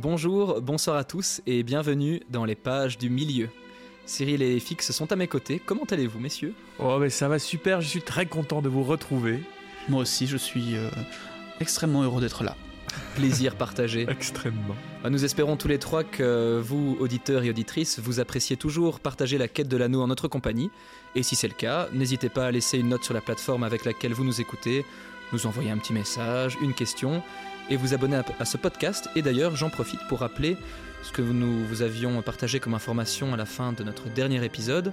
Bonjour, bonsoir à tous et bienvenue dans les pages du milieu. Cyril et Fix sont à mes côtés. Comment allez-vous, messieurs? Oh, mais ça va super, je suis très content de vous retrouver. Moi aussi, je suis euh, extrêmement heureux d'être là. Plaisir partagé. Extrêmement. Bah, Nous espérons tous les trois que vous, auditeurs et auditrices, vous appréciez toujours partager la quête de l'anneau en notre compagnie. Et si c'est le cas, n'hésitez pas à laisser une note sur la plateforme avec laquelle vous nous écoutez, nous envoyer un petit message, une question, et vous abonner à, ce podcast. Et d'ailleurs, j'en profite pour rappeler ce que nous vous avions partagé comme information à la fin de notre dernier épisode,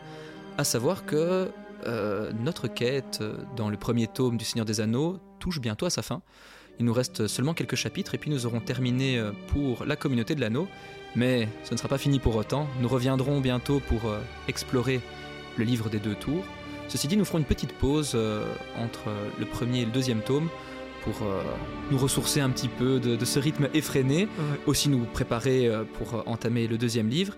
à savoir que euh, notre quête dans le premier tome du Seigneur des Anneaux touche bientôt à sa fin. Il nous reste seulement quelques chapitres et puis nous aurons terminé euh, pour la communauté de l'anneau. Mais ce ne sera pas fini pour autant. Nous reviendrons bientôt pour euh, explorer le livre des deux tours. Ceci dit, nous ferons une petite pause entre le premier et le deuxième tome pour euh, nous ressourcer un petit peu de, de ce rythme effréné, aussi nous préparer euh, pour euh, entamer le deuxième livre.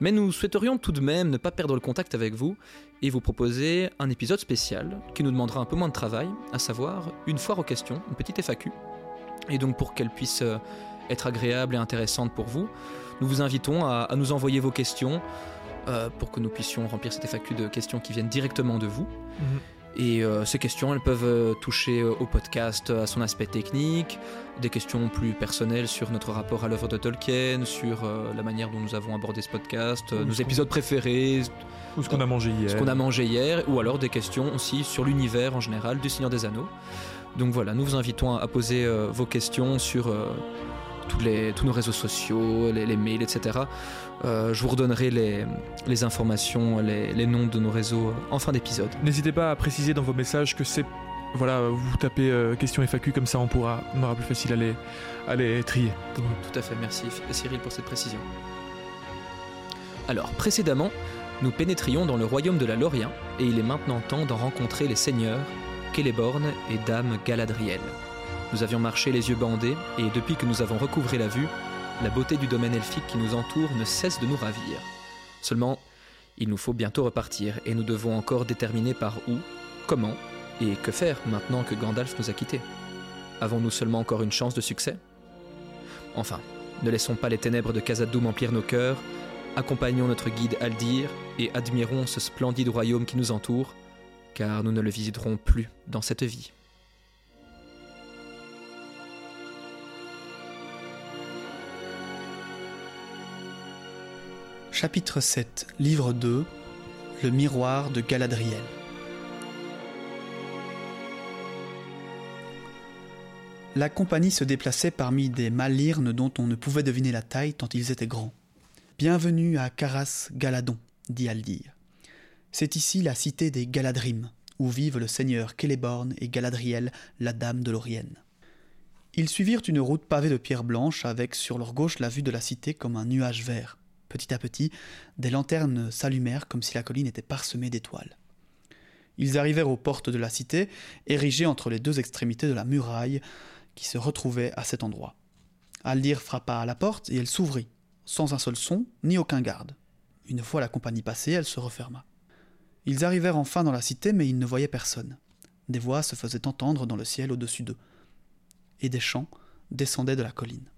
Mais nous souhaiterions tout de même ne pas perdre le contact avec vous et vous proposer un épisode spécial qui nous demandera un peu moins de travail, à savoir une foire aux questions, une petite FAQ. Et donc pour qu'elle puisse être agréable et intéressante pour vous, nous vous invitons à, à nous envoyer vos questions euh, pour que nous puissions remplir cette FAQ de questions qui viennent directement de vous. Mhm. Et euh, ces questions, elles peuvent euh, toucher euh, au podcast, à son aspect technique, des questions plus personnelles sur notre rapport à l'œuvre de Tolkien, sur euh, la manière dont nous avons abordé ce podcast, euh, nos épisodes préférés, Ou ce qu'on a mangé hier. ce qu'on a mangé hier, ou alors des questions aussi sur l'univers en général du Seigneur des Anneaux. Donc voilà, nous vous invitons à, poser vos questions sur tous, les, tous nos réseaux sociaux, les, les mails, etc. Euh, je vous redonnerai les, les informations, les, les noms de nos réseaux en fin d'épisode. N'hésitez pas à préciser dans vos messages que c'est. Voilà, vous tapez euh, question FAQ, comme ça on pourra, on aura plus facile à les, à les trier. Tout à fait, merci Cyril pour cette précision. Alors, précédemment, nous pénétrions dans le royaume de la Lorien, et il est maintenant temps d'en rencontrer les seigneurs, Celeborn et Dame Galadriel. Nous avions marché les yeux bandés, et depuis que nous avons recouvré la vue, la beauté du domaine elfique qui nous entoure ne cesse de nous ravir. Seulement, il nous faut bientôt repartir, et nous devons encore déterminer par où, comment, et que faire maintenant que Gandalf nous a quittés. Avons-nous seulement encore une chance de succès? Enfin, ne laissons pas les ténèbres de Khazad-dûm emplir nos cœurs, accompagnons notre guide Aldir et admirons ce splendide royaume qui nous entoure, car nous ne le visiterons plus dans cette vie. Chapitre 7, Livre 2 Le miroir de Galadriel. La compagnie se déplaçait parmi des malirnes dont on ne pouvait deviner la taille tant ils étaient grands. Bienvenue à Caras Galadon, dit Aldir. C'est ici la cité des Galadrim, où vivent le seigneur Celeborn et Galadriel, la dame de l'Orienne. Ils suivirent une route pavée de pierres blanches avec sur leur gauche la vue de la cité comme un nuage vert. Petit à petit, des lanternes s'allumèrent comme si la colline était parsemée d'étoiles. Ils arrivèrent aux portes de la cité, érigées entre les deux extrémités de la muraille qui se retrouvait à cet endroit. Aldir frappa à la porte et elle s'ouvrit, sans un seul son ni aucun garde. Une fois la compagnie passée, elle se referma. Ils arrivèrent enfin dans la cité, mais ils ne voyaient personne. Des voix se faisaient entendre dans le ciel au-dessus d'eux, et des chants descendaient de la colline.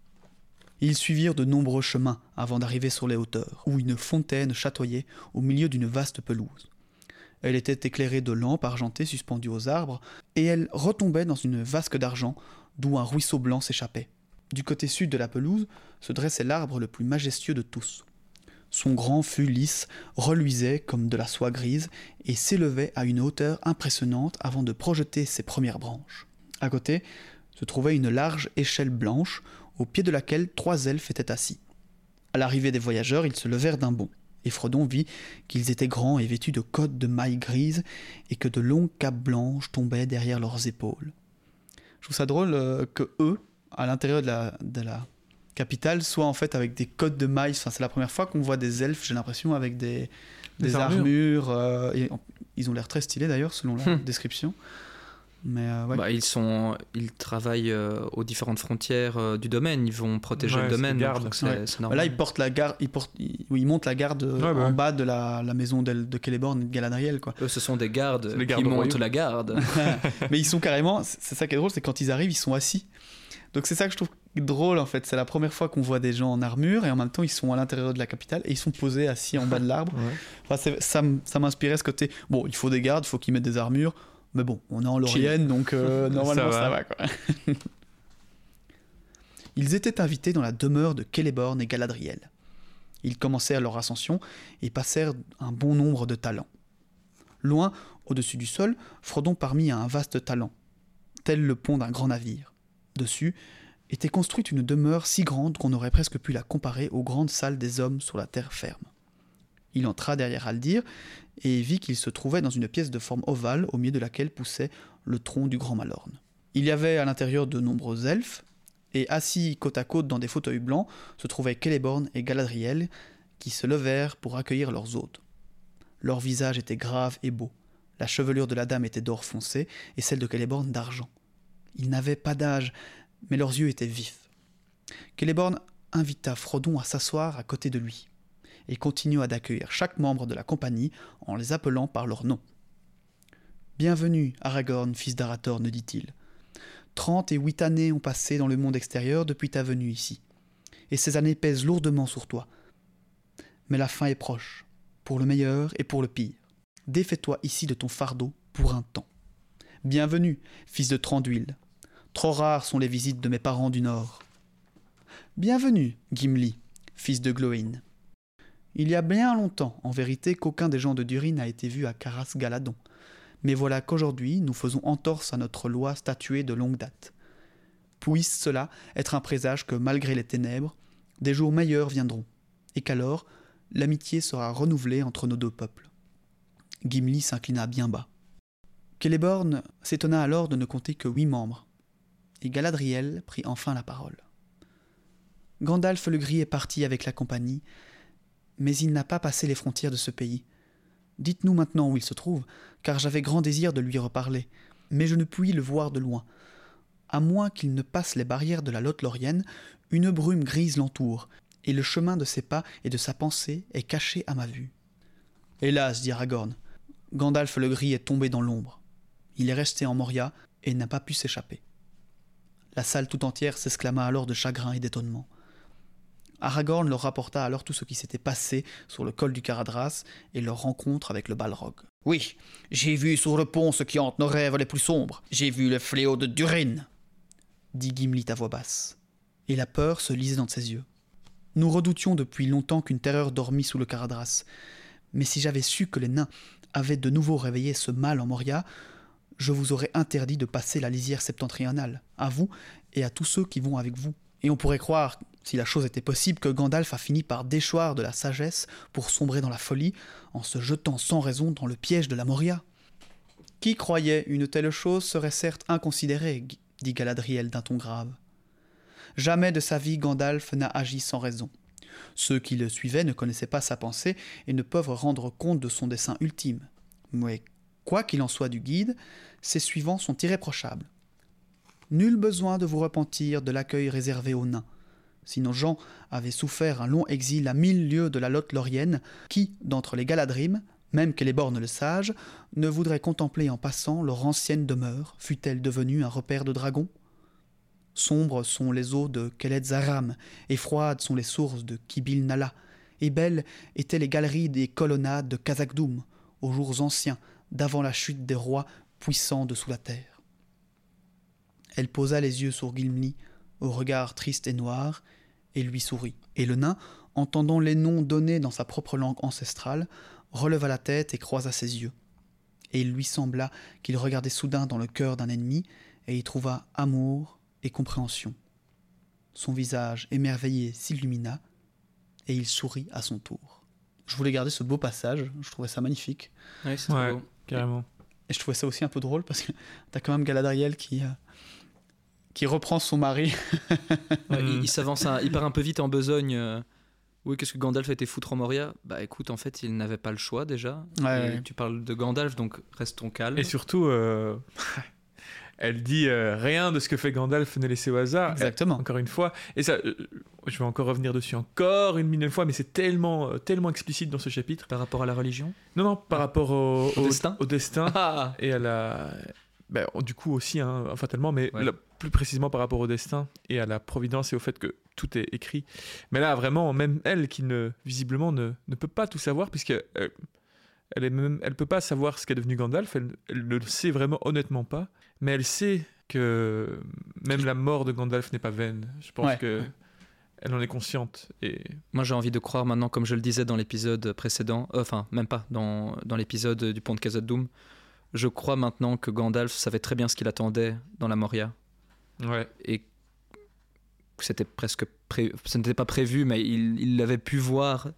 Ils suivirent de nombreux chemins avant d'arriver sur les hauteurs, où une fontaine chatoyait au milieu d'une vaste pelouse. Elle était éclairée de lampes argentées suspendues aux arbres, et elle retombait dans une vasque d'argent d'où un ruisseau blanc s'échappait. Du côté sud de la pelouse se dressait l'arbre le plus majestueux de tous. Son grand fût lisse reluisait comme de la soie grise et s'élevait à une hauteur impressionnante avant de projeter ses premières branches. À côté se trouvait une large échelle blanche au pied de laquelle trois elfes étaient assis. À l'arrivée des voyageurs, ils se levèrent d'un bond, et Frodon vit qu'ils étaient grands et vêtus de cottes de mailles grises et que de longues capes blanches tombaient derrière leurs épaules. Je trouve ça drôle euh, que eux, à l'intérieur de la, de la capitale, soient en fait avec des cottes de mailles. Enfin, c'est la première fois qu'on voit des elfes, j'ai l'impression, avec des, Des des armures. armures. euh, et ils ont l'air très stylés d'ailleurs, selon la Hmm. description. Mais euh, ouais. Bah, ils, sont, ils travaillent euh, aux différentes frontières euh, du domaine, ils vont protéger Ouais, le domaine, donc gardes. Ouais. Bah normal. Là, ils portent la garde, ils, portent, ils, oui, ils montent la garde Ouais, bah en ouais. bas de la, la maison de, de Celeborn et de Galadriel, quoi. Eux, ce sont des gardes les qui gardes montent la garde. Mais ils sont carrément, c'est ça qui est drôle, c'est quand ils arrivent, ils sont assis. Donc c'est ça que je trouve drôle en fait. C'est la première fois qu'on voit des gens en armure et en même temps ils sont à l'intérieur de la capitale et ils sont posés assis en bas de l'arbre. Ouais. Enfin, c'est- ça, ça m'inspirait ce côté. Bon, il faut des gardes, il faut qu'ils mettent des armures. Mais bon, on est en Laurienne, donc euh, normalement ça Ça va. quoi. Ils étaient invités dans la demeure de Celeborn et Galadriel. Ils commencèrent leur ascension et passèrent un bon nombre de talents. Loin, au-dessus du sol, Frodon parmi un vaste talent, tel le pont d'un grand navire. Dessus était construite une demeure si grande qu'on aurait presque pu la comparer aux grandes salles des hommes sur la terre ferme. Il entra derrière Aldir et vit qu'il se trouvait dans une pièce de forme ovale au milieu de laquelle poussait le tronc du grand Malorne. Il y avait à l'intérieur de nombreux elfes, et assis côte à côte dans des fauteuils blancs se trouvaient Celeborn et Galadriel, qui se levèrent pour accueillir leurs hôtes. Leur visage était grave et beau. La chevelure de la dame était d'or foncé et celle de Celeborn d'argent. Ils n'avaient pas d'âge, mais leurs yeux étaient vifs. Celeborn invita Frodon à s'asseoir à côté de lui et continua d'accueillir chaque membre de la compagnie en les appelant par leur nom. Bienvenue, Aragorn, fils d'Arathorn, dit-il. Trente et huit années ont passé dans le monde extérieur depuis ta venue ici, et ces années pèsent lourdement sur toi. Mais la fin est proche, pour le meilleur et pour le pire. Défais-toi ici de ton fardeau pour un temps. Bienvenue, fils de Tranduil. Trop rares sont les visites de mes parents du Nord. Bienvenue, Gimli, fils de Gloin. Il y a bien longtemps, en vérité, qu'aucun des gens de Durin n'a été vu à Caras Galadon. Mais voilà qu'aujourd'hui, nous faisons entorse à notre loi statuée de longue date. Puisse cela être un présage que, malgré les ténèbres, des jours meilleurs viendront, et qu'alors, l'amitié sera renouvelée entre nos deux peuples. Gimli s'inclina bien bas. Celeborn s'étonna alors de ne compter que huit membres, et Galadriel prit enfin la parole. Gandalf le Gris est parti avec la compagnie, mais il n'a pas passé les frontières de ce pays. Dites-nous maintenant où il se trouve, car j'avais grand désir de lui reparler, mais je ne puis le voir de loin. À moins qu'il ne passe les barrières de la lotte laurienne, une brume grise l'entoure, et le chemin de ses pas et de sa pensée est caché à ma vue. Hélas, dit Aragorn, Gandalf le Gris est tombé dans l'ombre. Il est resté en Moria et n'a pas pu s'échapper. La salle tout entière s'exclama alors de chagrin et d'étonnement. Aragorn leur rapporta alors tout ce qui s'était passé sur le col du Caradras et leur rencontre avec le Balrog. Oui, j'ai vu sur le pont ce qui hante nos rêves les plus sombres. J'ai vu le fléau de Durin, dit Gimli à voix basse. Et la peur se lisait dans ses yeux. Nous redoutions depuis longtemps qu'une terreur dormît sous le Caradras. Mais si j'avais su que les nains avaient de nouveau réveillé ce mal en Moria, je vous aurais interdit de passer la lisière septentrionale, à vous et à tous ceux qui vont avec vous. Et on pourrait croire, si la chose était possible, que Gandalf a fini par déchoir de la sagesse pour sombrer dans la folie en se jetant sans raison dans le piège de la Moria. Qui croyait une telle chose serait certes inconsidérée, dit Galadriel d'un ton grave. Jamais de sa vie Gandalf n'a agi sans raison. Ceux qui le suivaient ne connaissaient pas sa pensée et ne peuvent rendre compte de son dessein ultime. Mais quoi qu'il en soit du guide, ses suivants sont irréprochables. Nul besoin de vous repentir de l'accueil réservé aux nains. Si nos gens avaient souffert un long exil à mille lieues de la lotte laurienne, qui, d'entre les Galadrim, même que les bornes le sage, ne voudrait contempler en passant leur ancienne demeure, fût-elle devenue un repère de dragons? Sombres sont les eaux de Kelet-Zaram, et froides sont les sources de Kibil Nala, et belles étaient les galeries des colonnades de Kazakdoum, aux jours anciens, d'avant la chute des rois puissants dessous la terre. Elle posa les yeux sur Gimli, au regard triste et noir, et lui sourit. Et le nain, entendant les noms donnés dans sa propre langue ancestrale, releva la tête et croisa ses yeux. Et il lui sembla qu'il regardait soudain dans le cœur d'un ennemi, et y trouva amour et compréhension. Son visage émerveillé s'illumina, et il sourit à son tour. Je voulais garder ce beau passage, je trouvais ça magnifique. Ouais, c'est Ouais. beau. Carrément. Et je trouvais ça aussi un peu drôle parce que t'as quand même Galadriel qui, euh, qui reprend son mari. Ouais, il, il s'avance, un- il part un peu vite en besogne. euh, Oui, qu'est-ce que Gandalf a été foutre en Moria? Bah écoute, en fait, il n'avait pas le choix déjà. Ouais, Et ouais. Tu parles de Gandalf, donc restons calmes. Et surtout, euh, elle dit euh, rien de ce que fait Gandalf n'est laissé au hasard. Exactement. Encore une fois, et ça, euh, je vais encore revenir dessus encore une millième fois, mais c'est tellement, euh, tellement explicite dans ce chapitre. Par rapport à la religion? Non, non, par rapport au, Au destin? au destin Ah et à la ben, du coup aussi, hein, fatalement, mais Ouais. là, plus précisément par rapport au destin et à la providence et au fait que tout est écrit. Mais là, vraiment, même elle qui ne visiblement ne, ne peut pas tout savoir, puisque euh, elle est même, elle peut pas savoir ce qu'est devenu Gandalf. Elle, elle ne le sait vraiment honnêtement pas, mais elle sait que même la mort de Gandalf n'est pas vaine. Je pense Ouais. que elle en est consciente et Moi, j'ai envie de croire maintenant, comme je le disais dans l'épisode précédent, euh, enfin, même pas, dans, dans l'épisode du pont de Khazad-dûm, je crois maintenant que Gandalf savait très bien ce qu'il attendait dans la Moria ouais. et que c'était presque pré... ce n'était pas prévu, mais il il l'avait pu voir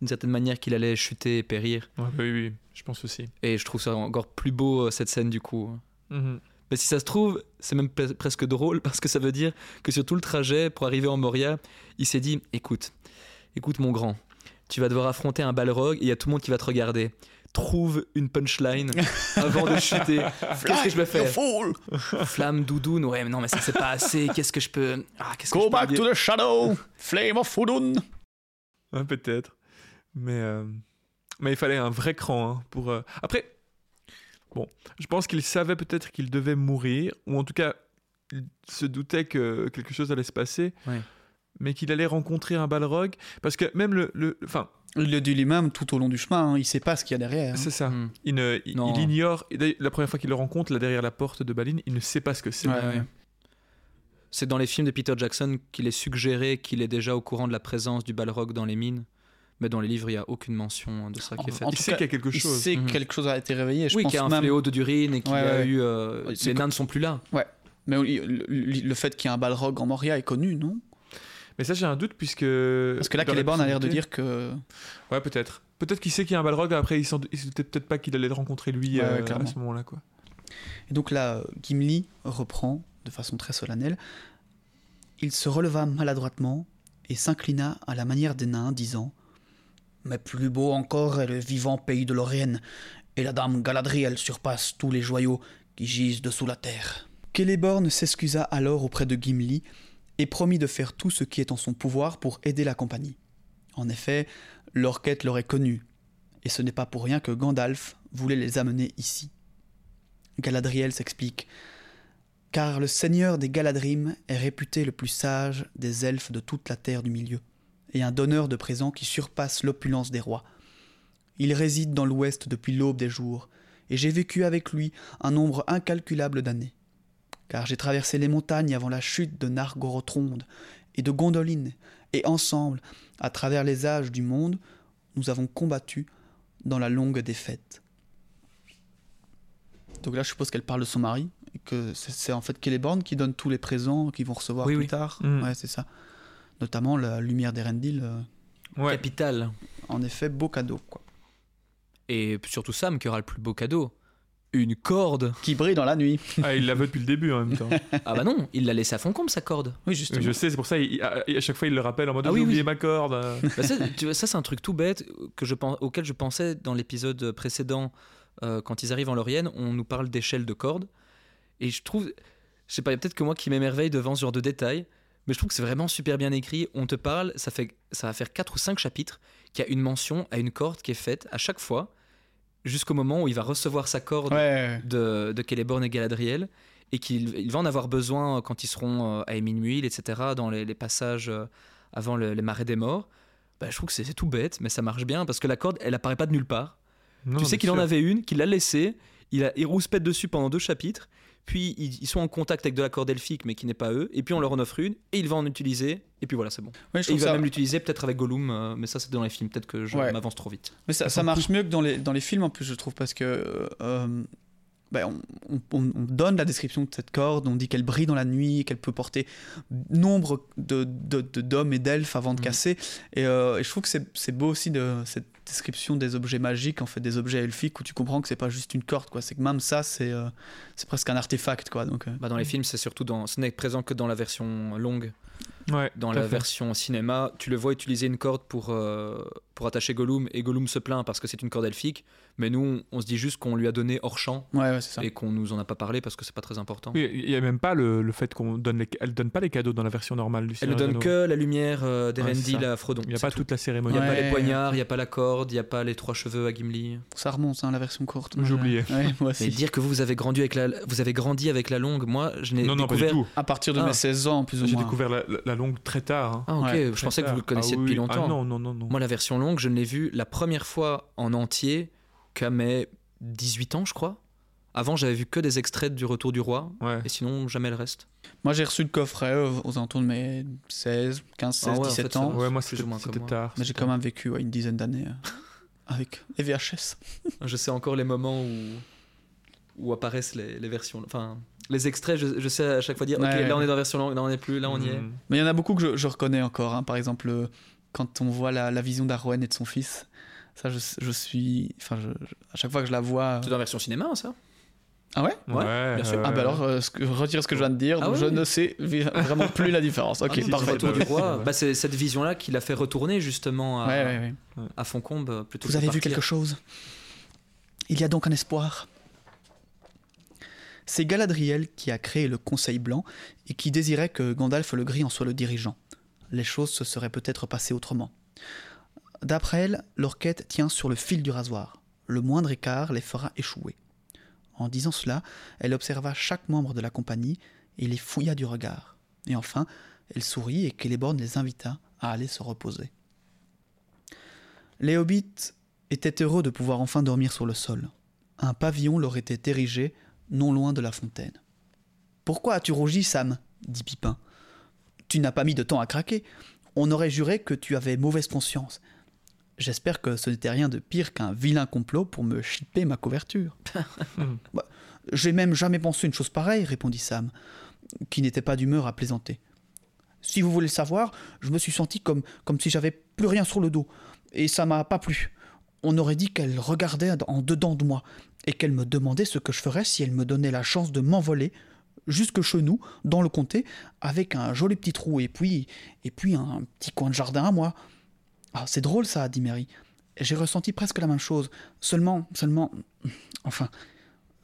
d'une certaine manière qu'il allait chuter et périr. Ouais, bah oui, oui, je pense aussi. Et je trouve ça encore plus beau euh, cette scène du coup. Mhm. Mais si ça se trouve, c'est même pre- presque drôle parce que ça veut dire que sur tout le trajet pour arriver en Moria, il s'est dit écoute, écoute mon grand, tu vas devoir affronter un balrog et il y a tout le monde qui va te regarder. Trouve une punchline avant de chuter. Qu'est-ce que je peux faire? Flamme doudoune, ouais, mais non, mais ça c'est pas assez. Qu'est-ce que je peux. Ah, que je Go peux back to the shadow Flame of Fudun Ouais, peut-être. Mais, euh, mais il fallait un vrai cran hein, pour. euh, Après, bon, je pense qu'il savait peut-être qu'il devait mourir, ou en tout cas, il se doutait que quelque chose allait se passer, Ouais. Mais qu'il allait rencontrer un balrog, parce que même le. le- Enfin, Il le dit lui-même tout au long du chemin, hein, il sait pas ce qu'il y a derrière. hein. c'est ça. Hmm. Il, ne- il, il ignore. La première fois qu'il le rencontre, là derrière la porte de Balin, il ne sait pas ce que c'est. Ouais, Ouais, ouais. ouais. C'est dans les films de Peter Jackson qu'il est suggéré qu'il est déjà au courant de la présence du balrog dans les mines. Mais dans les livres, il n'y a aucune mention de ça qui est En- faite. Il sait qu'il y a quelque Il chose. sait que Mhm. quelque chose a été réveillé. Je oui, pense qu'il y a un même... fléau de Durin et qu'il Ouais, y a ouais. eu. euh, Ouais, les nains ne sont plus là. Mais le, le- le fait qu'il y ait un balrog en Moria est connu, non? Mais ça, j'ai un doute, puisque. Parce que là, Celeborn a l'air de dire que. Ouais, peut-être. Peut-être qu'il sait qu'il y a un balrog, après, il doutait peut-être pas qu'il allait le rencontrer lui Ouais, euh, à ce moment-là, quoi. Et donc là, euh, Gimli reprend de façon très solennelle. Il se releva maladroitement et s'inclina à la manière des nains, disant Mais plus beau encore est le vivant pays de Lorraine, et la dame Galadriel surpasse tous les joyaux qui gisent dessous la terre. Celeborn s'excusa alors auprès de Gimli et promit de faire tout ce qui est en son pouvoir pour aider la compagnie. En effet, leur quête l'aurait connu, et ce n'est pas pour rien que Gandalf voulait les amener ici. Galadriel s'explique. Car le seigneur des Galadrim est réputé le plus sage des elfes de toute la terre du milieu, et un donneur de présents qui surpasse l'opulence des rois. Il réside dans l'ouest depuis l'aube des jours, et j'ai vécu avec lui un nombre incalculable d'années. Car j'ai traversé les montagnes avant la chute de Nargothrond et de Gondolin, et ensemble, à travers les âges du monde, nous avons combattu dans la longue défaite. Donc là, je suppose qu'elle parle de son mari, et que c'est en fait Celeborn qui donne tous les présents qu'ils vont recevoir Oui, plus oui. tard. Mm. Ouais, c'est ça. Notamment la lumière d'Erendil. euh, Ouais. Capital. en effet, beau cadeau. Quoi. Et surtout Sam qui aura le plus beau cadeau. Une corde. Qui brille dans la nuit. Ah, il la veut depuis le début en même temps. Ah bah non, il l'a laissé à fond comme sa corde. Oui, justement. je sais, c'est pour ça, il- à, à chaque fois, il le rappelle en mode Ah oui, j'ai oublié oui. ma corde. Bah ça, tu vois, ça, c'est un truc tout bête que je pense, auquel je pensais dans l'épisode précédent. euh, quand ils arrivent en Laurienne, on nous parle d'échelle de corde. Et je trouve, je sais pas, il y a peut-être que moi qui m'émerveille devant ce genre de détails, mais je trouve que c'est vraiment super bien écrit. On te parle, ça, fait, ça va faire 4 ou 5 chapitres, qu'il y a une mention à une corde qui est faite à chaque fois, jusqu'au moment où il va recevoir sa corde Ouais. de, de Celeborn et Galadriel et qu'il il va en avoir besoin quand ils seront euh, à Éminuil, etc., dans les, les passages euh, avant le- les marais des morts. Bah, je trouve que c'est tout bête, mais ça marche bien parce que la corde, elle apparaît pas de nulle part. Non, tu sais qu'il en avait une, qu'il l'a laissée, il, a, il rouspète dessus pendant deux chapitres, puis ils, ils sont en contact avec de la corde elfique, mais qui n'est pas eux, et puis on leur en offre une, et il va en utiliser, et puis voilà, c'est bon. Ouais, je Et il va ça... même l'utiliser peut-être avec Gollum, euh, mais ça c'est dans les films, peut-être que je Ouais. m'avance trop vite. Mais ça, ça marche mieux que dans les, dans les films en plus, je trouve, parce que euh, ben, on, on- on- on donne la description de cette corde, on dit qu'elle brille dans la nuit, qu'elle peut porter nombre de, de- de- d'hommes et d'elfes avant de Mhm. casser. Et, euh, et je trouve que c'est, c'est beau aussi de cette description des objets magiques, en fait, des objets elfiques, où tu comprends que c'est pas juste une corde, quoi. C'est que même ça, c'est, euh, c'est presque un artefact, quoi. Donc, euh, Bah, dans les films, c'est surtout dans. Ce n'est présent que dans la version longue. Ouais, Dans la fait. version cinéma, tu le vois utiliser une corde pour, euh, pour attacher Gollum et Gollum se plaint parce que c'est une corde elfique. Mais nous, on se dit juste qu'on lui a donné hors champ Ouais, ouais, c'est ça. et qu'on nous en a pas parlé parce que c'est pas très important. Oui, il y a même pas le, le fait qu'on donne les, elle donne pas les cadeaux dans la version normale du Elle ne donne que la lumière euh, ça. à Frodon. Il n'y a pas tout. toute la Il cérémonie. n'y a pas les poignards, il n'y a pas la corde, il n'y a pas les trois cheveux à Gimli. Ça remonte, hein, la version courte. J'ai aussi. Mais dire que vous, vous avez grandi avec la, vous avez grandi avec la longue, moi, je n'ai Non, non, pas du découvert. tout. À partir de Ah. mes 16 ans, plus ou J'ai moins. découvert la, la- la longue très tard. hein. Ah ok, Ouais, je pensais que vous le connaissiez Ah oui, depuis oui. longtemps. Ah non, non, non, non. Moi, la version longue, je ne l'ai vue la première fois en entier qu'à mes 18 ans, je crois. Avant, j'avais vu que des extraits du Retour du Roi, Ouais. et sinon, jamais le reste. Moi, j'ai reçu le coffret euh, aux alentours de mes 16, 15, 16, Ah ouais, en 17 fait, ça ans. Ouais, moi c'était tard. Mais j'ai quand même vécu ouais, une dizaine d'années euh, avec les VHS. Je sais encore les moments où, où apparaissent les, les versions. Enfin, les extraits, je, je sais à chaque fois dire Ouais, Ok, ouais. là on est dans la version longue, là on n'est plus, là on y est. Mm. Mais il y en a beaucoup que je, je reconnais encore. hein. Par exemple, euh, quand on voit la, la vision d'Arwen et de son fils, ça, je, je suis. Enfin, je- je- à chaque fois que je la vois. euh, C'est dans la version cinéma, ça? Ah ouais? Ouais, bien sûr. Ah bah alors, euh, ce que, retire ce que je viens de dire. Ah donc je ne sais vraiment plus la différence. Ok, Ah non, si, parfait. Retour du Roi, bah, c'est cette vision-là qui l'a fait retourner justement à, Ouais, ouais, ouais. à Foncombe plutôt Vous que avez vu quelque chose? Il y a donc un espoir. C'est Galadriel qui a créé le Conseil Blanc et qui désirait que Gandalf le Gris en soit le dirigeant. Les choses se seraient peut-être passées autrement. D'après elle, leur quête tient sur le fil du rasoir. Le moindre écart les fera échouer. En disant cela, elle observa chaque membre de la compagnie et les fouilla du regard. Et enfin, elle sourit et Celeborn les invita à aller se reposer. Les hobbits étaient heureux de pouvoir enfin dormir sur le sol. Un pavillon leur était érigé non loin de la fontaine. Pourquoi as-tu rougi, Sam dit Pipin. Tu n'as pas mis de temps à craquer. On aurait juré que tu avais mauvaise conscience. J'espère que ce n'était rien de pire qu'un vilain complot pour me chipper ma couverture. Bah, J'ai même jamais pensé une chose pareille, répondit Sam, qui n'était pas d'humeur à plaisanter. Si vous voulez le savoir, je me suis senti comme, comme si j'avais plus rien sur le dos, et ça m'a pas plu. On aurait dit qu'elle regardait en dedans de moi, et qu'elle me demandait ce que je ferais si elle me donnait la chance de m'envoler jusque chez nous, dans le comté, avec un joli petit trou, et puis, et puis un petit coin de jardin à moi. Ah, c'est drôle ça, dit Mary. J'ai ressenti presque la même chose. Seulement, seulement. Enfin,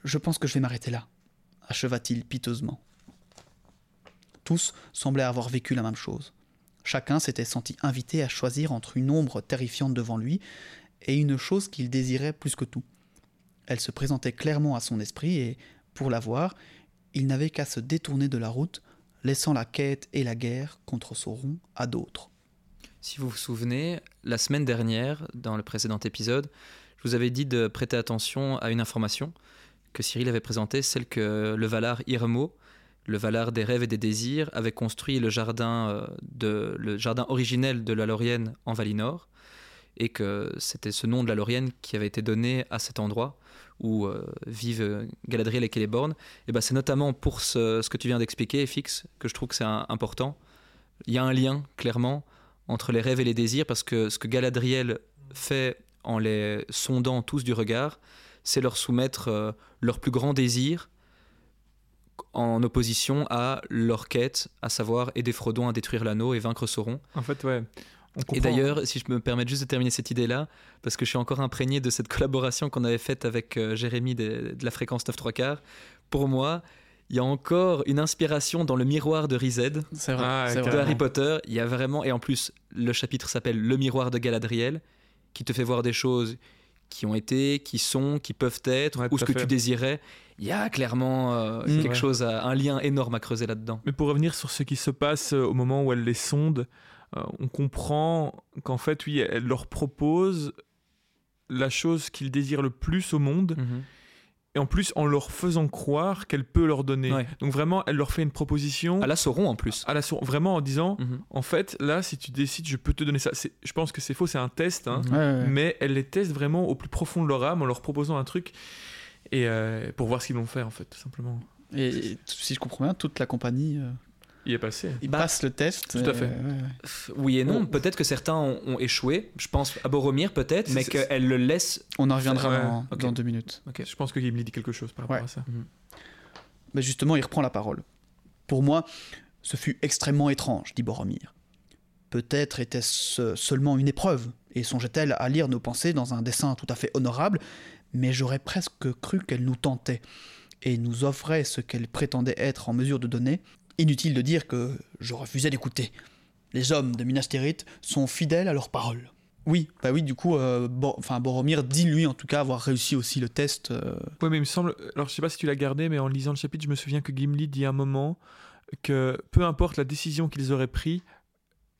je pense que je vais m'arrêter là, acheva-t-il piteusement. Tous semblaient avoir vécu la même chose. Chacun s'était senti invité à choisir entre une ombre terrifiante devant lui et une chose qu'il désirait plus que tout. Elle se présentait clairement à son esprit et, pour la voir, il n'avait qu'à se détourner de la route, laissant la quête et la guerre contre Sauron à d'autres. Si vous vous souvenez, la semaine dernière, dans le précédent épisode, je vous avais dit de prêter attention à une information que Cyril avait présentée, celle que le Valar Irmo, le Valar des rêves et des désirs, avait construit le jardin, euh, de, le jardin originel de la Laurienne en Valinor, et que c'était ce nom de la Laurienne qui avait été donné à cet endroit où euh, vivent euh, Galadriel et Celeborn. Et ben c'est notamment pour ce, que tu viens d'expliquer, Fix, que je trouve que c'est important. Il y a un lien, clairement, entre les rêves et les désirs, parce que ce que Galadriel fait en les sondant tous du regard, c'est leur soumettre euh, leurs plus grands désirs en opposition à leur quête, à savoir aider Frodon à détruire l'anneau et vaincre Sauron. En fait, ouais. Et d'ailleurs, si je me permets juste de terminer cette idée-là, parce que je suis encore imprégné de cette collaboration qu'on avait faite avec euh, Jérémy de, de la fréquence 9 3 quarts, pour moi, il y a encore une inspiration dans le miroir de Rized C'est vrai. Ah, de vrai. Harry Potter. Il y a vraiment, et en plus, le chapitre s'appelle Le miroir de Galadriel, qui te fait voir des choses qui ont été, qui sont, qui peuvent être, Ouais, ou ce que fait. tu désirais. Il y a clairement euh, Mm. quelque Ouais. chose, à- un lien énorme à creuser là-dedans. Mais pour revenir sur ce qui se passe euh, au moment où elle les sonde, on comprend qu'en fait, oui, elle leur propose la chose qu'ils désirent le plus au monde, Mhm. et en plus en leur faisant croire qu'elle peut leur donner. Ouais. Donc vraiment, elle leur fait une proposition À la Sauron en plus. à la sour- vraiment en disant, Mhm. en fait, là, si tu décides, je peux te donner ça. Je pense que c'est faux, c'est un test, hein. Ouais, ouais, ouais. mais elle les teste vraiment au plus profond de leur âme en leur proposant un truc. Et euh, pour voir ce qu'ils vont faire, en fait, tout simplement. Et si je comprends bien, toute la compagnie euh, Il est passé. il Bah, passe le test. tout à et- fait. Oui et non. Oh. Peut-être que certains ont, ont échoué. Je pense à Boromir peut-être, mais qu'elle le laisse. On en reviendra Ouais, dans, deux minutes. Ok. Je pense que Gimli dit quelque chose par rapport Ouais. à ça. Mais justement, il reprend la parole. Pour moi, ce fut extrêmement étrange, dit Boromir. Peut-être était-ce seulement une épreuve, et songeait-elle à lire nos pensées dans un dessin tout à fait honorable, mais j'aurais presque cru qu'elle nous tentait, et nous offrait ce qu'elle prétendait être en mesure de donner. Inutile de dire que je refusais d'écouter. Les hommes de Minas Tirith sont fidèles à leurs paroles. Oui, bah oui, du coup, euh, enfin Boromir dit lui en tout cas avoir réussi aussi le test. Euh. Oui, mais il me semble, alors je sais pas si tu l'as gardé, mais en lisant le chapitre, je me souviens que Gimli dit à un moment que peu importe la décision qu'ils auraient prise,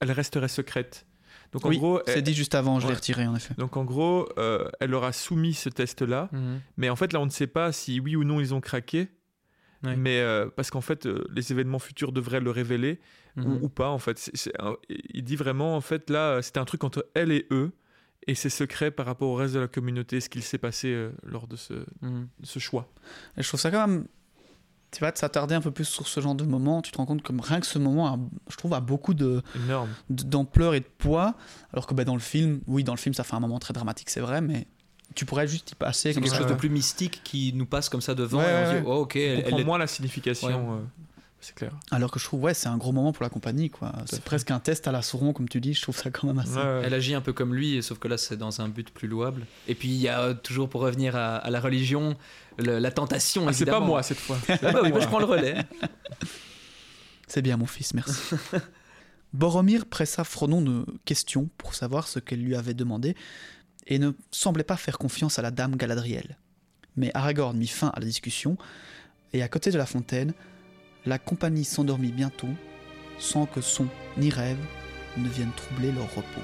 elle resterait secrète. Donc en gros, c'est dit juste avant, je l'ai retiré en effet. Donc en gros, euh, elle leur a soumis ce test-là, mhm. mais en fait là on ne sait pas si oui ou non ils ont craqué, mais euh, parce qu'en fait euh, les événements futurs devraient le révéler mhm. ou, pas en fait. il dit vraiment en fait là c'était un truc entre elle et eux et c'est secret par rapport au reste de la communauté ce qu'il s'est passé lors de ce, mhm. de ce choix. Et je trouve ça quand même tu vas s'attarder un peu plus sur ce genre de moment, tu te rends compte que rien que ce moment, je trouve, a beaucoup de d'ampleur et de poids, alors que bah, dans le film, oui, dans le film, ça fait un moment très dramatique, c'est vrai, mais tu pourrais juste y passer. C'est quelque chose de plus mystique qui nous passe comme ça devant, et on se dit, oh, ok, elle, elle est... moins la signification. Euh, c'est clair. Alors que je trouve, ouais, c'est un gros moment pour la compagnie, quoi. C'est presque un test à la Sauron, comme tu dis. Je trouve ça quand même assez. Elle agit un peu comme lui, sauf que là, c'est dans un but plus louable. Et puis, il y a euh, toujours, pour revenir à, la religion, la tentation. Ah, c'est pas moi cette fois. ah bah oui, moi, je prends le relais. C'est bien, mon fils, merci. Boromir pressa Frodon de questions pour savoir ce qu'elle lui avait demandé et ne semblait pas faire confiance à la dame Galadriel. Mais Aragorn mit fin à la discussion et à côté de la fontaine, la compagnie s'endormit bientôt, sans que son ni rêve ne viennent troubler leur repos.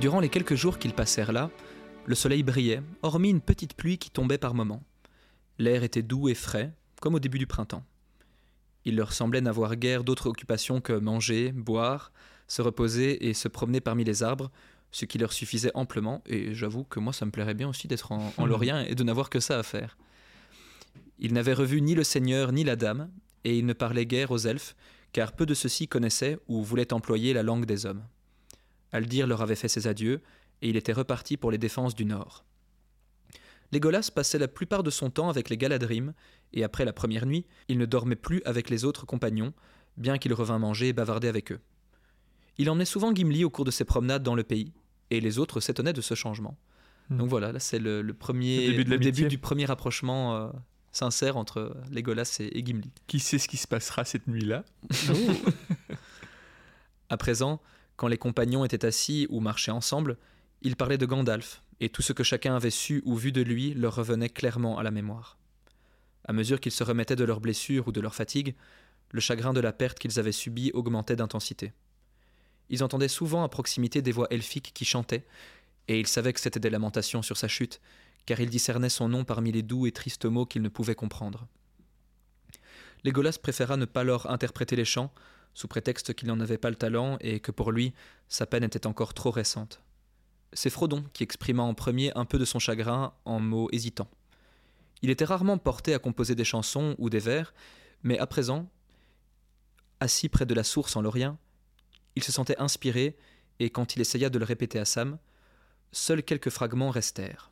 Durant les quelques jours qu'ils passèrent là, le soleil brillait, hormis une petite pluie qui tombait par moments. L'air était doux et frais, comme au début du printemps. Il leur semblait n'avoir guère d'autre occupation que manger, boire, se reposer et se promener parmi les arbres, ce qui leur suffisait amplement, et j'avoue que moi ça me plairait bien aussi d'être en, en Lorien et de n'avoir que ça à faire. Ils n'avaient revu ni le seigneur ni la dame, et ils ne parlaient guère aux elfes, car peu de ceux-ci connaissaient ou voulaient employer la langue des hommes. Aldir leur avait fait ses adieux, et il était reparti pour les défenses du nord. Légolas passait la plupart de son temps avec les Galadrim, et après la première nuit, il ne dormait plus avec les autres compagnons, bien qu'il revint manger et bavarder avec eux. Il emmenait souvent Gimli au cours de ses promenades dans le pays, et les autres s'étonnaient de ce changement. Hmm. Donc voilà, là c'est le, premier, le début, du premier rapprochement euh, sincère entre Legolas et, et, Gimli. Qui sait ce qui se passera cette nuit-là? À présent, quand les compagnons étaient assis ou marchaient ensemble, ils parlaient de Gandalf, et tout ce que chacun avait su ou vu de lui leur revenait clairement à la mémoire. À mesure qu'ils se remettaient de leurs blessures ou de leur fatigue, le chagrin de la perte qu'ils avaient subie augmentait d'intensité. Ils entendaient souvent à proximité des voix elfiques qui chantaient, et ils savaient que c'était des lamentations sur sa chute, car ils discernaient son nom parmi les doux et tristes mots qu'ils ne pouvaient comprendre. Légolas préféra ne pas leur interpréter les chants, sous prétexte qu'il n'en avait pas le talent et que pour lui, sa peine était encore trop récente. C'est Frodon qui exprima en premier un peu de son chagrin en mots hésitants. Il était rarement porté à composer des chansons ou des vers, mais à présent, assis près de la source en Lorien, il se sentait inspiré, et quand il essaya de le répéter à Sam, seuls quelques fragments restèrent.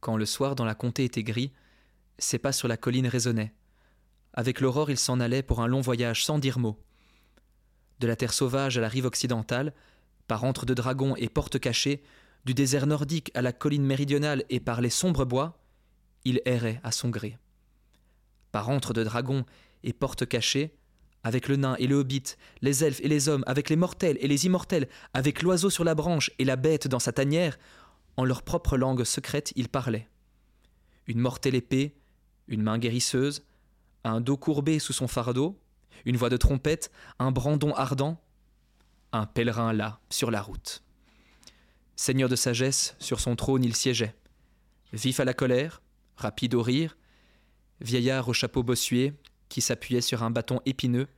Quand le soir dans la comté était gris, ses pas sur la colline résonnaient. Avec l'aurore, il s'en allait pour un long voyage sans dire mot. De la terre sauvage à la rive occidentale, par entre de dragons et portes cachées, du désert nordique à la colline méridionale et par les sombres bois, il errait à son gré. Par entre de dragons et portes cachées, avec le nain et le hobbit, les elfes et les hommes, avec les mortels et les immortels, avec l'oiseau sur la branche et la bête dans sa tanière, en leur propre langue secrète ils parlaient. Une mortelle épée, une main guérisseuse, un dos courbé sous son fardeau, une voix de trompette, un brandon ardent, un pèlerin là, sur la route. Seigneur de sagesse, sur son trône il siégeait. Vif à la colère, rapide au rire, vieillard au chapeau bossué, qui s'appuyait sur un bâton épineux,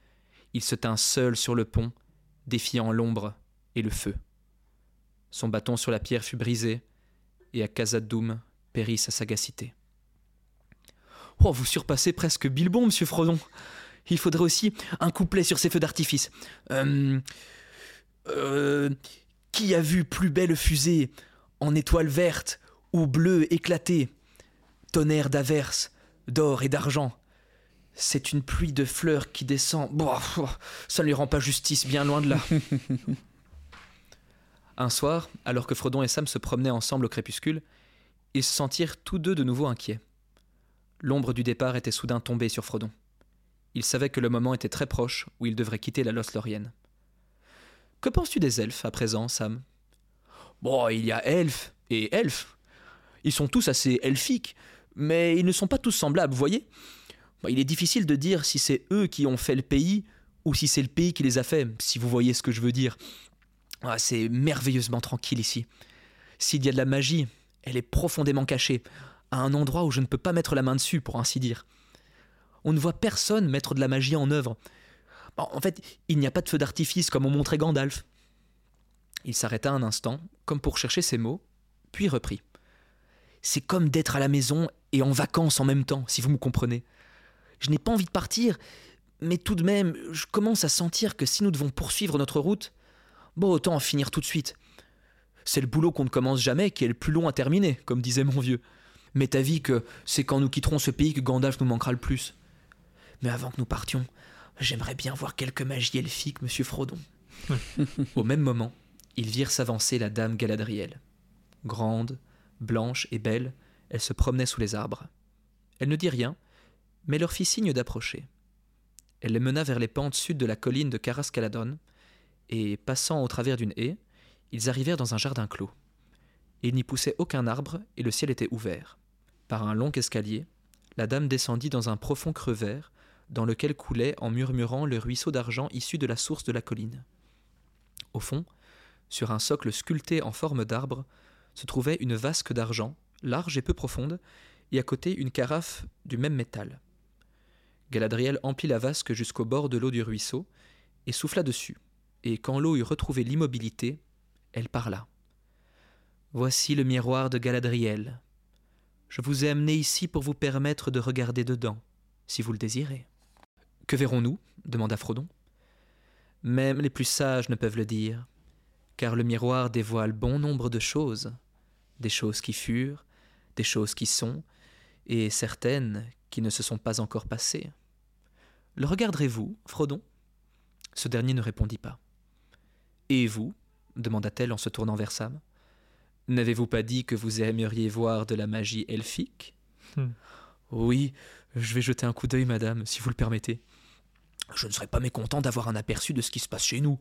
il se tint seul sur le pont, défiant l'ombre et le feu. Son bâton sur la pierre fut brisé, et à Casadoum périt sa sagacité. Oh, vous surpassez presque Bilbon, monsieur Frodon. Il faudrait aussi un couplet sur ces feux d'artifice. Euh, euh, qui a vu plus belle fusée en étoile verte ou bleue éclatée, tonnerre d'averse, d'or et d'argent C'est une pluie de fleurs qui descend. Ça ne lui rend pas justice, bien loin de là. Un soir, alors que Frodon et Sam se promenaient ensemble au crépuscule, ils se sentirent tous deux de nouveau inquiets. L'ombre du départ était soudain tombée sur Frodon. Il savait que le moment était très proche où il devrait quitter la Lothlorienne. Que penses-tu des elfes à présent, Sam? Bon, il y a elfes et elfes. Ils sont tous assez elfiques, mais ils ne sont pas tous semblables, voyez? Il est difficile de dire si c'est eux qui ont fait le pays ou si c'est le pays qui les a fait, si vous voyez ce que je veux dire. Ah, c'est merveilleusement tranquille ici. S'il y a de la magie, elle est profondément cachée, à un endroit où je ne peux pas mettre la main dessus, pour ainsi dire. On ne voit personne mettre de la magie en œuvre. En fait, il n'y a pas de feu d'artifice comme on montrait Gandalf. Il s'arrêta un instant, comme pour chercher ses mots, puis reprit. C'est comme d'être à la maison et en vacances en même temps, si vous me comprenez. Je n'ai pas envie de partir, mais tout de même, je commence à sentir que si nous devons poursuivre notre route, bon, autant en finir tout de suite. C'est le boulot qu'on ne commence jamais qui est le plus long à terminer, comme disait mon vieux. Mais vie que c'est quand nous quitterons ce pays que Gandalf nous manquera le plus. Mais avant que nous partions, j'aimerais bien voir quelques magie elfique, monsieur Frodon. Au même moment, ils virent s'avancer la dame Galadriel. Grande, blanche et belle, elle se promenait sous les arbres. Elle ne dit rien, mais leur fit signe d'approcher. Elle les mena vers les pentes sud de la colline de Caras-Caladon, et, passant au travers d'une haie, ils arrivèrent dans un jardin clos. Il n'y poussait aucun arbre et le ciel était ouvert. Par un long escalier, la dame descendit dans un profond creux vert, dans lequel coulait en murmurant le ruisseau d'argent issu de la source de la colline. Au fond, sur un socle sculpté en forme d'arbre, se trouvait une vasque d'argent, large et peu profonde, et à côté une carafe du même métal. Galadriel emplit la vasque jusqu'au bord de l'eau du ruisseau, et souffla dessus, et quand l'eau eut retrouvé l'immobilité, elle parla. Voici le miroir de Galadriel. Je vous ai amené ici pour vous permettre de regarder dedans, si vous le désirez. Que verrons-nous demanda Frodon. Même les plus sages ne peuvent le dire, car le miroir dévoile bon nombre de choses, des choses qui furent, des choses qui sont, et certaines qui ne se sont pas encore passées. Le regarderez-vous, Frodon? Ce dernier ne répondit pas. Et vous? demanda-t-elle en se tournant vers Sam. N'avez-vous pas dit que vous aimeriez voir de la magie elfique? Hmm. Oui, je vais jeter un coup d'œil, madame, si vous le permettez. Je ne serais pas mécontent d'avoir un aperçu de ce qui se passe chez nous.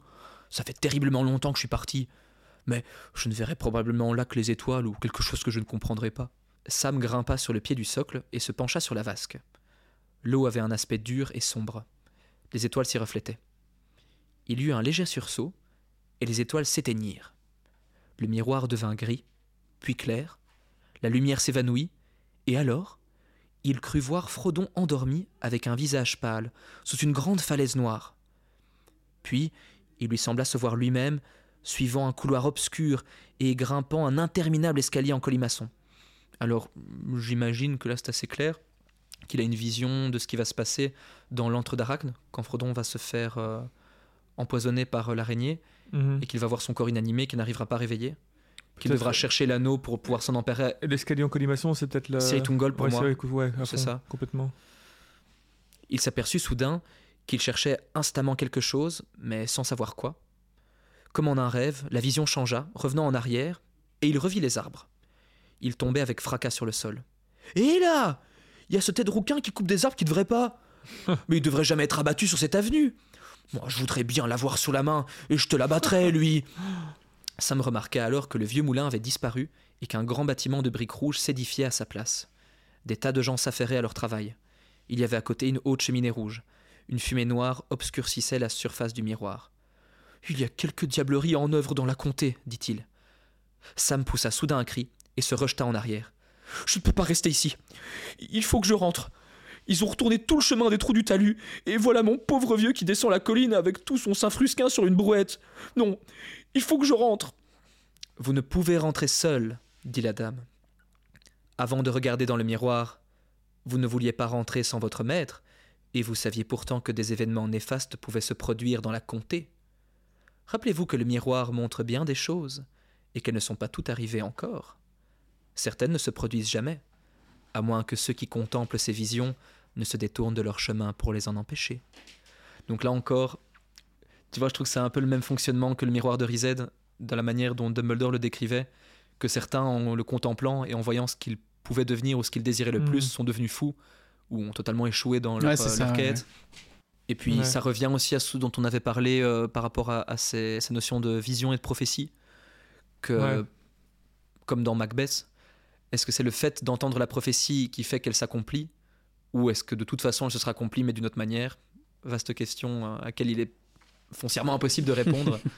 Ça fait terriblement longtemps que je suis parti. Mais je ne verrai probablement là que les étoiles ou quelque chose que je ne comprendrai pas. Sam grimpa sur le pied du socle et se pencha sur la vasque. L'eau avait un aspect dur et sombre. Les étoiles s'y reflétaient. Il y eut un léger sursaut, et les étoiles s'éteignirent. Le miroir devint gris, puis clair, la lumière s'évanouit, et alors il crut voir Frodon endormi avec un visage pâle, sous une grande falaise noire. Puis il lui sembla se voir lui-même, suivant un couloir obscur et grimpant un interminable escalier en colimaçon. Alors j'imagine que là c'est assez clair, qu'il a une vision de ce qui va se passer dans l'antre d'Arachne, quand Frodon va se faire euh, empoisonner par euh, l'araignée, mhm. et qu'il va voir son corps inanimé, qu'il n'arrivera pas à réveiller qui devra chercher l'anneau pour pouvoir s'en emparer. L'escalier en collimation, c'est peut-être la. C'est Tungol pour moi. c'est ça. Complètement. Il s'aperçut soudain qu'il cherchait instamment quelque chose, mais sans savoir quoi. Comme en un rêve, la vision changea, revenant en arrière, et il revit les arbres. Il tombait avec fracas sur le sol. Et là Il y a ce tête rouquin qui coupe des arbres qui ne devrait pas. Mais il devrait jamais être abattu sur cette avenue. Moi, je voudrais bien l'avoir sous la main, et je te l'abattrais, lui. Sam remarqua alors que le vieux moulin avait disparu et qu'un grand bâtiment de briques rouges s'édifiait à sa place. Des tas de gens s'affairaient à leur travail. Il y avait à côté une haute cheminée rouge. Une fumée noire obscurcissait la surface du miroir. Il y a quelque diablerie en œuvre dans la comté, dit-il. Sam poussa soudain un cri et se rejeta en arrière. Je ne peux pas rester ici. Il faut que je rentre. Ils ont retourné tout le chemin des trous du talus, et voilà mon pauvre vieux qui descend la colline avec tout son sein frusquin sur une brouette. Non, il faut que je rentre. Vous ne pouvez rentrer seul, dit la dame. Avant de regarder dans le miroir, vous ne vouliez pas rentrer sans votre maître, et vous saviez pourtant que des événements néfastes pouvaient se produire dans la comté. Rappelez-vous que le miroir montre bien des choses, et qu'elles ne sont pas toutes arrivées encore. Certaines ne se produisent jamais, à moins que ceux qui contemplent ces visions ne se détournent de leur chemin pour les en empêcher. Donc là encore, tu vois, je trouve que c'est un peu le même fonctionnement que le miroir de Rized, dans la manière dont Dumbledore le décrivait, que certains, en le contemplant et en voyant ce qu'il pouvait devenir ou ce qu'il désirait le Mm. plus, sont devenus fous ou ont totalement échoué dans leur, Ouais, euh, ça, leur ouais, quête. Et puis Ouais. ça revient aussi à ce dont on avait parlé euh, par rapport à, à ces, ces notions de vision et de prophétie, que comme dans Macbeth, est-ce que c'est le fait d'entendre la prophétie qui fait qu'elle s'accomplit, ou est-ce que de toute façon elle se sera accomplie mais d'une autre manière? Vaste question euh, à laquelle il est foncièrement impossible de répondre.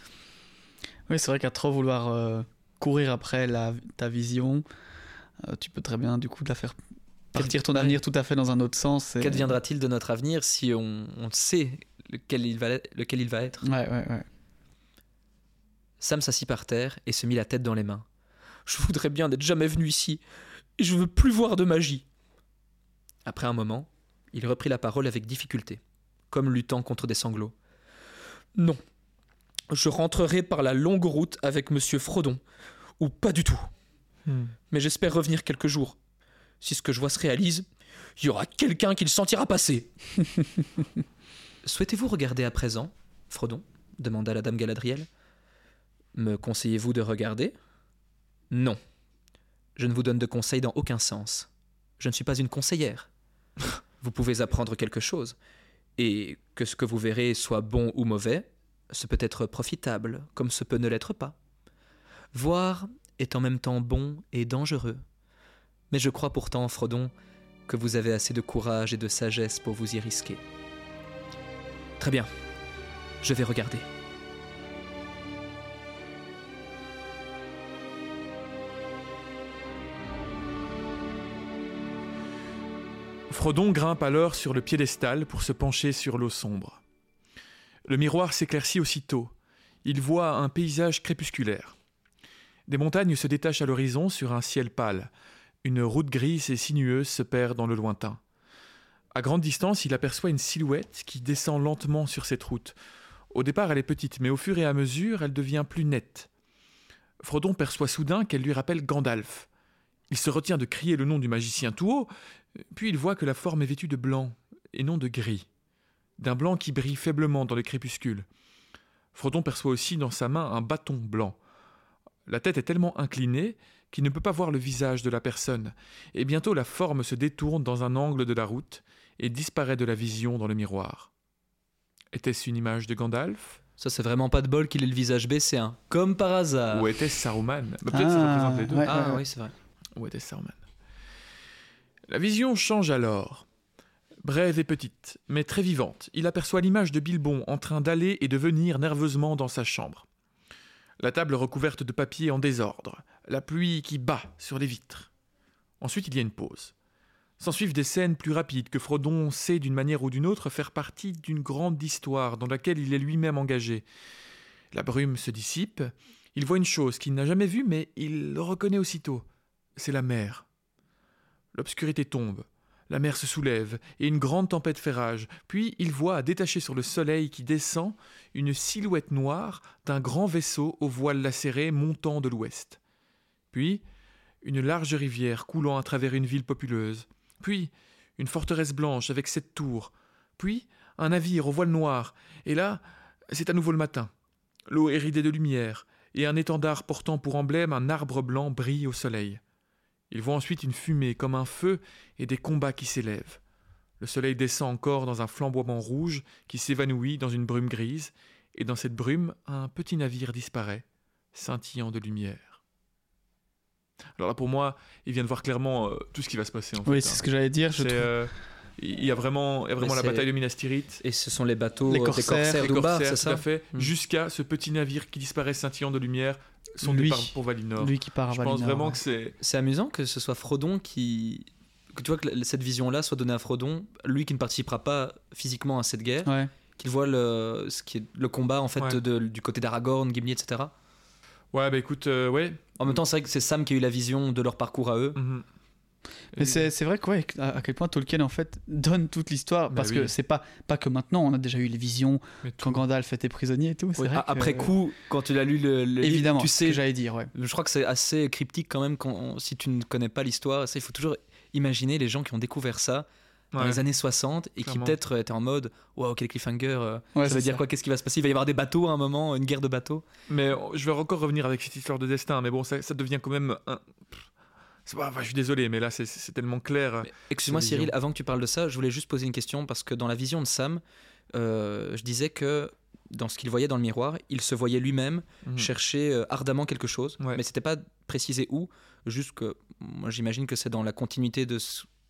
Oui, c'est vrai qu'à trop vouloir euh, courir après la, ta vision, euh, tu peux très bien du coup la faire partir ton avenir tout à fait dans un autre sens. et- Qu'adviendra-t-il de notre avenir si on, on sait lequel il, va, lequel il va être? Ouais, ouais, ouais. Sam s'assit par terre et se mit la tête dans les mains. Je voudrais bien n'être jamais venu ici. Et je veux plus voir de magie. Après un moment, il reprit la parole avec difficulté, comme luttant contre des sanglots. Non. Je rentrerai par la longue route avec monsieur Frodon. Ou pas du tout. Hmm. Mais j'espère revenir quelques jours. Si ce que je vois se réalise, il y aura quelqu'un qui le sentira passer. Souhaitez-vous regarder à présent, Frodon? demanda la dame Galadriel. Me conseillez-vous de regarder? Non. Je ne vous donne de conseils dans aucun sens. Je ne suis pas une conseillère. vous pouvez apprendre quelque chose. Et que ce que vous verrez soit bon ou mauvais, ce peut être profitable, comme ce peut ne l'être pas. Voir est en même temps bon et dangereux. Mais je crois pourtant, Frodon, que vous avez assez de courage et de sagesse pour vous y risquer. Très bien. Je vais regarder. Frodon grimpe alors sur le piédestal pour se pencher sur l'eau sombre. Le miroir s'éclaircit aussitôt. Il voit un paysage crépusculaire. Des montagnes se détachent à l'horizon sur un ciel pâle. Une route grise et sinueuse se perd dans le lointain. À grande distance, il aperçoit une silhouette qui descend lentement sur cette route. Au départ, elle est petite, mais au fur et à mesure, elle devient plus nette. Frodon perçoit soudain qu'elle lui rappelle Gandalf. Il se retient de crier le nom du magicien tout haut, puis il voit que la forme est vêtue de blanc et non de gris, d'un blanc qui brille faiblement dans le crépuscule. Frodon perçoit aussi dans sa main un bâton blanc. La tête est tellement inclinée qu'il ne peut pas voir le visage de la personne, et bientôt la forme se détourne dans un angle de la route et disparaît de la vision dans le miroir. Était-ce une image de Gandalf? Ça, c'est vraiment pas de bol qu'il ait le visage baissé, hein. Comme par hasard. Ou était-ce Saruman? Bah, Peut-être ça Ah, représente les deux. ouais. Ah oui, c'est vrai. Ou était-ce Saruman? La vision change alors. Brève et petite, mais très vivante, il aperçoit l'image de Bilbon en train d'aller et de venir nerveusement dans sa chambre. La table recouverte de papier en désordre, la pluie qui bat sur les vitres. Ensuite, il y a une pause. S'ensuivent des scènes plus rapides que Frodon sait d'une manière ou d'une autre faire partie d'une grande histoire dans laquelle il est lui-même engagé. La brume se dissipe, il voit une chose qu'il n'a jamais vue mais il le reconnaît aussitôt. C'est la mer. L'obscurité tombe, la mer se soulève et une grande tempête fait rage. Puis il voit, détaché sur le soleil qui descend, une silhouette noire d'un grand vaisseau aux voiles lacérées montant de l'ouest. Puis une large rivière coulant à travers une ville populeuse. Puis une forteresse blanche avec sept tours. Puis un navire aux voiles noires. Et là, c'est à nouveau le matin. L'eau est ridée de lumière, et un étendard portant pour emblème un arbre blanc brille au soleil. Il voit ensuite une fumée comme un feu et des combats qui s'élèvent. Le soleil descend encore dans un flamboiement rouge qui s'évanouit dans une brume grise, et dans cette brume, un petit navire disparaît, scintillant de lumière. Alors là, pour moi, il vient de voir clairement euh, tout ce qui va se passer. En fait, Oui, hein. c'est ce que j'allais dire. Je C'est, trouve. euh, il y a vraiment, il y a vraiment la bataille de Minas Tirith, Et ce sont les bateaux Les corsaires, corsaires corsaires, c'est tout à ça fait, Mm. jusqu'à ce petit navire qui disparaît scintillant de lumière, son Lui. départ pour Valinor. Lui qui part à Je pense Valinor, vraiment ouais. que c'est C'est amusant que ce soit Frodon qui. Que tu vois que cette vision-là soit donnée à Frodon, lui qui ne participera pas physiquement à cette guerre, Ouais. qu'il voit le, ce qui est le combat en fait Ouais. de- du côté d'Aragorn, Gimli, etc. Ouais, bah écoute, euh, ouais. En même temps, c'est vrai que c'est Sam qui a eu la vision de leur parcours à eux. mhm. Mais Et- c'est vrai que ouais, à, à quel point Tolkien en fait donne toute l'histoire Bah parce oui. que c'est pas pas que maintenant on a déjà eu les visions quand Gandalf était prisonnier et tout. c'est Oui, vrai a- que- Après coup, quand tu l'as lu le, le livre, évidemment, tu ce que sais. j'allais dire ouais. Je crois que c'est assez cryptique quand même quand, si tu ne connais pas l'histoire. Il faut toujours imaginer les gens qui ont découvert ça dans Ouais. les années 60 et qui peut-être était en mode Waouh, quel cliffhanger euh, Ouais, Ça veut dire quoi Qu'est-ce qui va se passer? Il va y avoir des bateaux à un moment, une guerre de bateaux Mais euh, je vais encore revenir avec cette histoire de destin, mais bon, ça, ça devient quand même un. Pas- enfin, je suis désolé, mais là, c'est- tellement clair. Excuse-moi. Cyril, avant que tu parles de ça, je voulais juste poser une question parce que dans la vision de Sam, euh, je disais que dans ce qu'il voyait dans le miroir, il se voyait lui-même Mhm. chercher euh, ardemment quelque chose, Ouais. mais c'était pas précisé où. Juste que moi j'imagine que c'est dans la continuité de,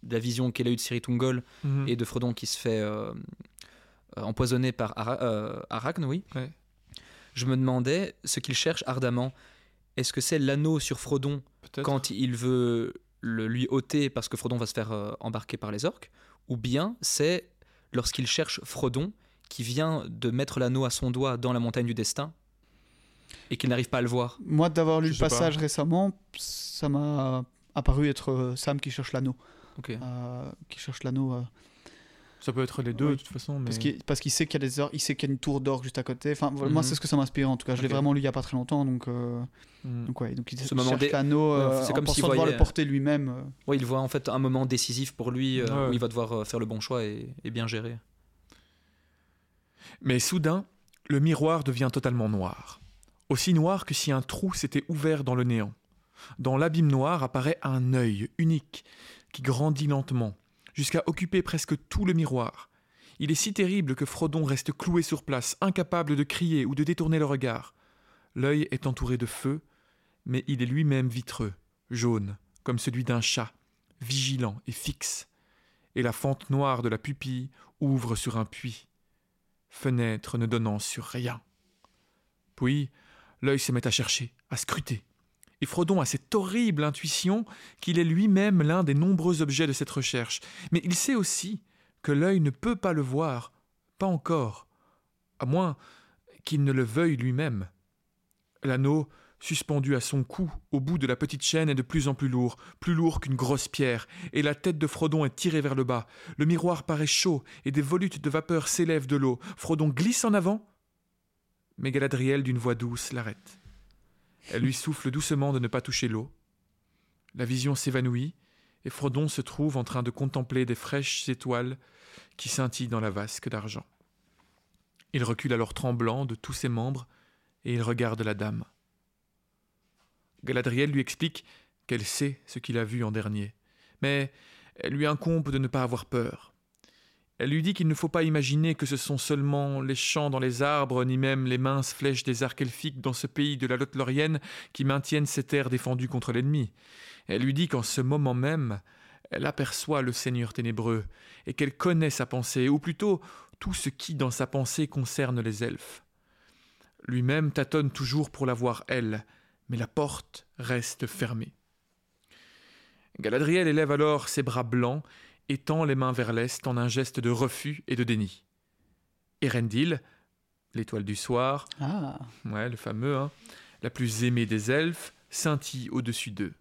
la vision qu'elle a eue de Ciri Tungol Mhm. et de Frodon qui se fait euh, euh, empoisonner par Ara- Arachne, oui. Ouais. Je me demandais ce qu'il cherche ardemment. Est-ce que c'est l'anneau sur Frodon Peut-être. quand il veut le lui ôter parce que Frodon va se faire euh, embarquer par les orques, ou bien c'est lorsqu'il cherche Frodon qui vient de mettre l'anneau à son doigt dans la montagne du destin et qu'il n'arrive pas à le voir. Moi, d'avoir lu le pas. passage récemment, ça m'a apparu être euh, Sam qui cherche l'anneau. Euh, qui cherche l'anneau. Ça peut être les deux, Oui. de toute façon. Mais... Parce qu'il sait qu'il y a des or- il sait qu'il y a une tour d'or juste à côté. Enfin, moi, Mhm. c'est ce que ça m'inspire en tout cas. Je l'ai vraiment lu il y a pas très longtemps, donc, euh, Mhm. donc ouais. Donc il, Ce moment cherche dé- l'anneau Ouais, euh, c'est en comme s'il pensant devoir voyait- le porter lui-même. euh. Ouais, il voit en fait un moment décisif pour lui euh, Ouais. où il va devoir euh, faire le bon choix et, et bien gérer. Mais soudain, le miroir devient totalement noir. Aussi noir que si un trou s'était ouvert dans le néant. Dans l'abîme noir apparaît un œil unique qui grandit lentement, jusqu'à occuper presque tout le miroir. Il est si terrible que Frodon reste cloué sur place, incapable de crier ou de détourner le regard. L'œil est entouré de feu, mais il est lui-même vitreux, jaune, comme celui d'un chat, vigilant et fixe. Et la fente noire de la pupille ouvre sur un puits fenêtre ne donnant sur rien. Puis, l'œil se met à chercher, à scruter. Et Frodon a cette horrible intuition qu'il est lui-même l'un des nombreux objets de cette recherche. Mais il sait aussi que l'œil ne peut pas le voir, pas encore, à moins qu'il ne le veuille lui-même. L'anneau, suspendu à son cou, au bout de la petite chaîne, est de plus en plus lourd, plus lourd qu'une grosse pierre, et la tête de Frodon est tirée vers le bas. Le miroir paraît chaud, et des volutes de vapeur s'élèvent de l'eau. Frodon glisse en avant, mais Galadriel, d'une voix douce, l'arrête. Elle lui souffle doucement de ne pas toucher l'eau. La vision s'évanouit, et Frodon se trouve en train de contempler des fraîches étoiles qui scintillent dans la vasque d'argent. Il recule alors tremblant de tous ses membres, et il regarde la dame. Galadriel lui explique qu'elle sait ce qu'il a vu en dernier, mais elle lui incombe de ne pas avoir peur. Elle lui dit qu'il ne faut pas imaginer que ce sont seulement les champs dans les arbres, ni même les minces flèches des arcs elfiques dans ce pays de la Lothlorienne qui maintiennent ces terres défendues contre l'ennemi. Elle lui dit qu'en ce moment même, elle aperçoit le Seigneur ténébreux, et qu'elle connaît sa pensée, ou plutôt tout ce qui dans sa pensée concerne les elfes. Lui-même tâtonne toujours pour la voir elle, mais la porte reste fermée. Galadriel élève alors ses bras blancs et tend les mains vers l'est en un geste de refus et de déni. Erendil, l'étoile du soir, Ah, ouais, le fameux, hein, la plus aimée des elfes, scintille au-dessus d'eux.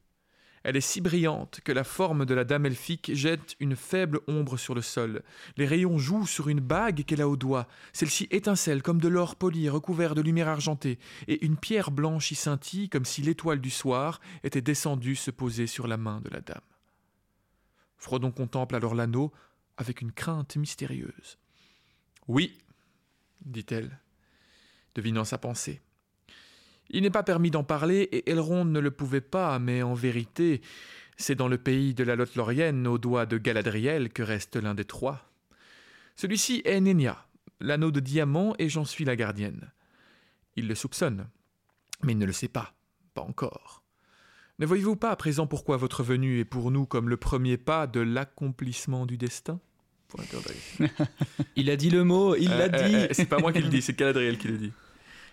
Elle est si brillante que la forme de la dame elfique jette une faible ombre sur le sol. Les rayons jouent sur une bague qu'elle a au doigt. Celle-ci étincelle comme de l'or poli recouvert de lumière argentée, et une pierre blanche y scintille comme si l'étoile du soir était descendue se poser sur la main de la dame. Frodon contemple alors l'anneau avec une crainte mystérieuse. Oui, dit-elle, devinant sa pensée. Il n'est pas permis d'en parler, et Elrond ne le pouvait pas, mais en vérité, c'est dans le pays de la Lothlorienne, au doigt de Galadriel, que reste l'un des trois. Celui-ci est Nenya, l'anneau de diamant, et j'en suis la gardienne. Il le soupçonne, mais il ne le sait pas, pas encore. Ne voyez-vous pas à présent pourquoi votre venue est pour nous comme le premier pas de l'accomplissement du destin? Il a dit le mot, il l'a Euh, dit. euh, euh, c'est pas moi qui le dis, c'est Galadriel qui le dit.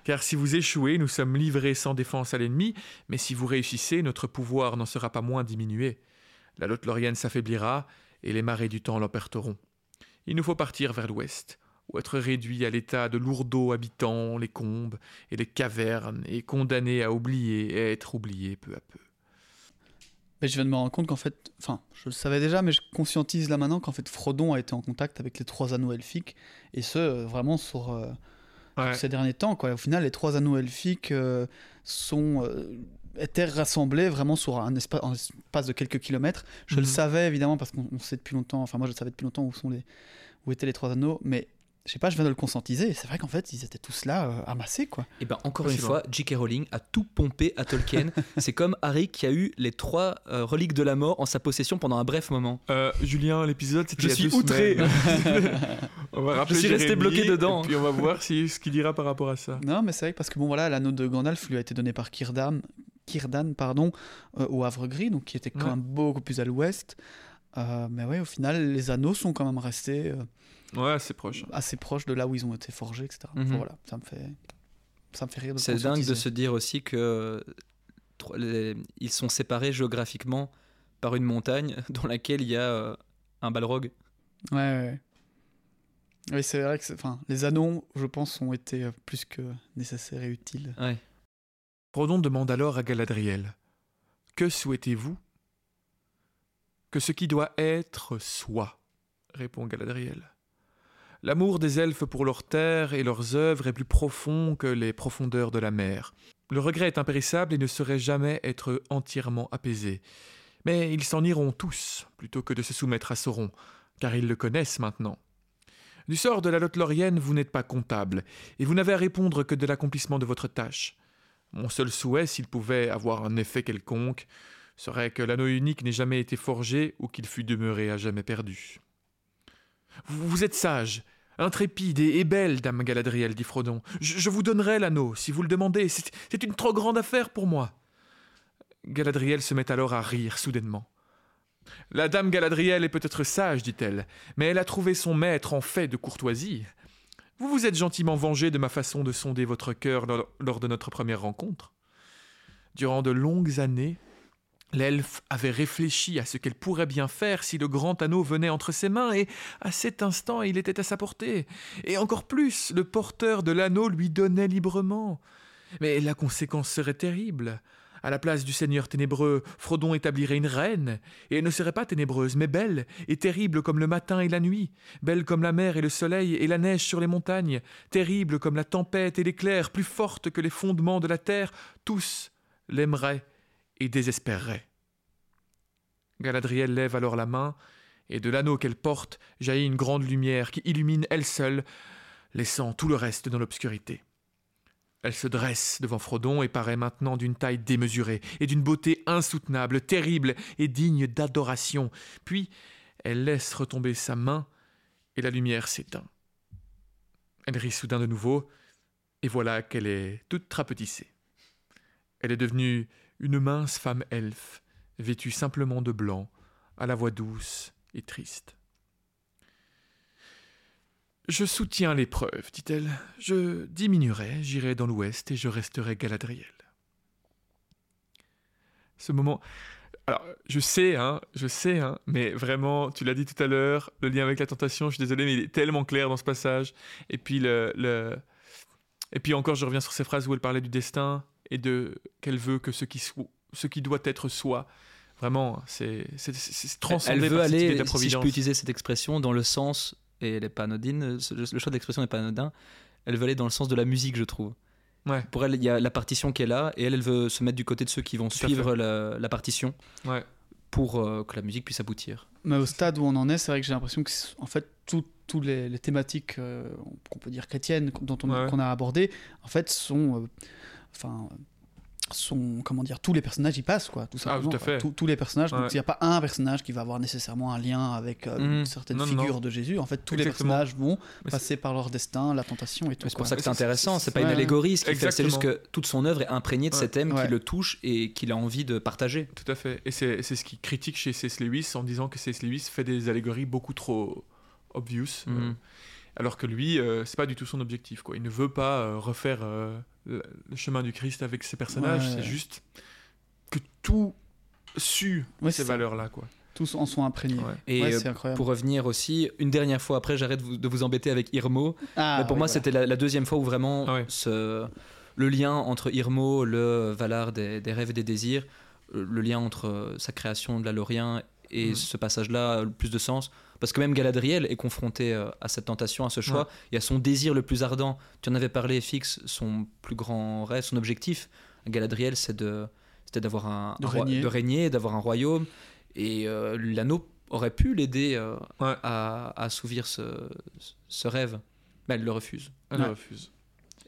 Car si vous échouez, nous sommes livrés sans défense à l'ennemi, mais si vous réussissez, notre pouvoir n'en sera pas moins diminué. La Lothlorienne s'affaiblira, et les marées du temps l'emporteront. Il nous faut partir vers l'ouest, ou être réduits à l'état de lourdeaux habitants les combes et les cavernes, et condamnés à oublier et à être oubliés peu à peu. Mais je viens de me rendre compte qu'en fait, enfin, je le savais déjà, mais je conscientise là maintenant qu'en fait Frodon a été en contact avec les trois anneaux elfiques, et ce, euh, vraiment sur, euh, Ouais. ces derniers temps. Quoi. Au final, les trois anneaux elfiques euh, sont, étaient rassemblés vraiment sur un espace, un espace de quelques kilomètres. Je le Mhm. savais évidemment parce qu'on on sait depuis longtemps, enfin moi je savais depuis longtemps où, sont les, où étaient les trois anneaux, mais je sais pas, je viens de le conscientiser. et C'est vrai qu'en fait ils étaient tous là euh, amassés quoi. Et ben encore Pas une fois, J.K. Rowling a tout pompé à Tolkien. c'est comme Harry qui a eu les trois euh, reliques de la mort en sa possession pendant un bref moment. Euh, Julien, l'épisode, c'était Je suis outré. on va rappeler suis resté Jérémy, bloqué dedans. Et puis on va voir si, ce qu'il dira par rapport à ça. Non mais c'est vrai parce que bon voilà, l'anneau de Gandalf lui a été donné par Círdan, Círdan pardon, euh, au Havre Gris, donc qui était quand Ouais. même beaucoup plus à l'ouest. Euh, mais ouais, au final, les anneaux sont quand même restés euh, Ouais, c'est proche. assez proches de là où ils ont été forgés, etc. Enfin, Mhm. voilà, ça me fait, ça me fait rire. de C'est dingue de se dire aussi que les- ils sont séparés géographiquement par une montagne dans laquelle il y a euh, un balrog. Ouais, ouais, ouais. Oui, c'est vrai que enfin, les anneaux, je pense, ont été euh, plus que nécessaires et utiles. Ouais. Frodon demande alors à Galadriel Que souhaitez-vous Que ce qui doit être soit, répond Galadriel. L'amour des elfes pour leur terre et leurs œuvres est plus profond que les profondeurs de la mer. Le regret est impérissable et ne saurait jamais être entièrement apaisé. Mais ils s'en iront tous, plutôt que de se soumettre à Sauron, car ils le connaissent maintenant. Du sort de la Lothlorienne, vous n'êtes pas comptable, et vous n'avez à répondre que de l'accomplissement de votre tâche. Mon seul souhait, s'il pouvait avoir un effet quelconque, serait que l'anneau unique n'ait jamais été forgé ou qu'il fût demeuré à jamais perdu. Vous êtes sage, intrépide et, belle, dame Galadriel, dit Frodon. Je, vous donnerai l'anneau, si vous le demandez. C'est une trop grande affaire pour moi. Galadriel se met alors à rire soudainement. La dame Galadriel est peut-être sage, dit-elle, mais elle a trouvé son maître en fait de courtoisie. Vous vous êtes gentiment vengé de ma façon de sonder votre cœur lors de notre première rencontre. Durant de longues années, l'elfe avait réfléchi à ce qu'elle pourrait bien faire si le grand anneau venait entre ses mains, et à cet instant il était à sa portée. Et encore plus, le porteur de l'anneau lui donnait librement. Mais la conséquence serait terrible. À la place du seigneur ténébreux, Frodon établirait une reine, et elle ne serait pas ténébreuse, mais belle, et terrible comme le matin et la nuit, belle comme la mer et le soleil et la neige sur les montagnes, terrible comme la tempête et l'éclair, plus forte que les fondements de la terre, tous l'aimeraient et désespéreraient. Galadriel lève alors la main, et de l'anneau qu'elle porte jaillit une grande lumière qui illumine elle seule, laissant tout le reste dans l'obscurité. Elle se dresse devant Frodon et paraît maintenant d'une taille démesurée et d'une beauté insoutenable, terrible et digne d'adoration. Puis elle laisse retomber sa main et la lumière s'éteint. Elle rit soudain de nouveau et voilà qu'elle est toute trapetissée. Elle est devenue une mince femme elfe, vêtue simplement de blanc, à la voix douce et triste. Je soutiens l'épreuve, dit-elle. Je diminuerai, j'irai dans l'ouest et je resterai Galadriel. Ce moment. Alors, je sais, hein, je sais, hein, mais vraiment, tu l'as dit tout à l'heure, le lien avec la tentation, je suis désolé, mais il est tellement clair dans ce passage. Et puis, le, le... Et puis encore, je reviens sur ces phrases où elle parlait du destin et de qu'elle veut que ce qui, ce qui doit être soit. Vraiment, c'est transcendé Elle veut par cette idée aller, de la si je peux utiliser cette expression, dans le sens, et elle n'est pas anodine, le choix de l'expression n'est pas anodin, elle veut aller dans le sens de la musique, je trouve. Ouais. Pour elle, il y a la partition qui est là, et elle, elle veut se mettre du côté de ceux qui vont Tout suivre la, la partition Ouais. pour euh, que la musique puisse aboutir. Mais au stade où on en est, c'est vrai que j'ai l'impression que, en fait, toutes tout les, les thématiques euh, qu'on peut dire chrétiennes, dont on, Ouais. qu'on a abordées, en fait, sont, euh, enfin, sont, comment dire, tous les personnages y passent, quoi, tout simplement. Ah, tout à fait. Tous- tous les personnages, donc il n'y a pas un personnage qui va avoir nécessairement un lien avec euh, une certaine Non, non, figure non. de Jésus. En fait, tous les personnages vont Mais passer par leur destin, la tentation et tout. C'est pour ça que c'est intéressant, c'est- pas ouais, une allégorie, ce qu'il fait, c'est juste que toute son œuvre est imprégnée de Ouais. ces thèmes Ouais. qui le touchent et qu'il a envie de partager. Tout à fait. Et c'est c'est ce qui critique chez C.S. Lewis en disant que C.S. Lewis fait des allégories beaucoup trop obvious. euh, Mhm. alors que lui, euh, c'est pas du tout son objectif. Quoi. Il ne veut pas euh, refaire euh, le, chemin du Christ avec ses personnages. Ouais. C'est juste que tout sue Ouais, ces valeurs-là. Quoi. Tous en sont imprégnés. Ouais. Et Ouais, euh, pour revenir aussi, une dernière fois, après j'arrête de vous embêter avec Irmo, Ah, mais pour oui, moi voilà. c'était la, la deuxième fois où vraiment Ah ouais. ce, le lien entre Irmo, le Valar des, des rêves et des désirs, euh, le lien entre euh, sa création de la Lorien et Mhm. ce passage-là a le plus de sens. Parce que même Galadriel est confronté euh, à cette tentation, à ce choix, Ouais. et à son désir le plus ardent. Tu en avais parlé, Fix, son plus grand rêve, son objectif. Galadriel, c'est de, c'était d'avoir un, De un roi- régner. de régner, d'avoir un royaume. Et euh, l'anneau aurait pu l'aider euh, Ouais. à, à assouvir ce, ce rêve. Mais elle le refuse. Elle Ouais. refuse.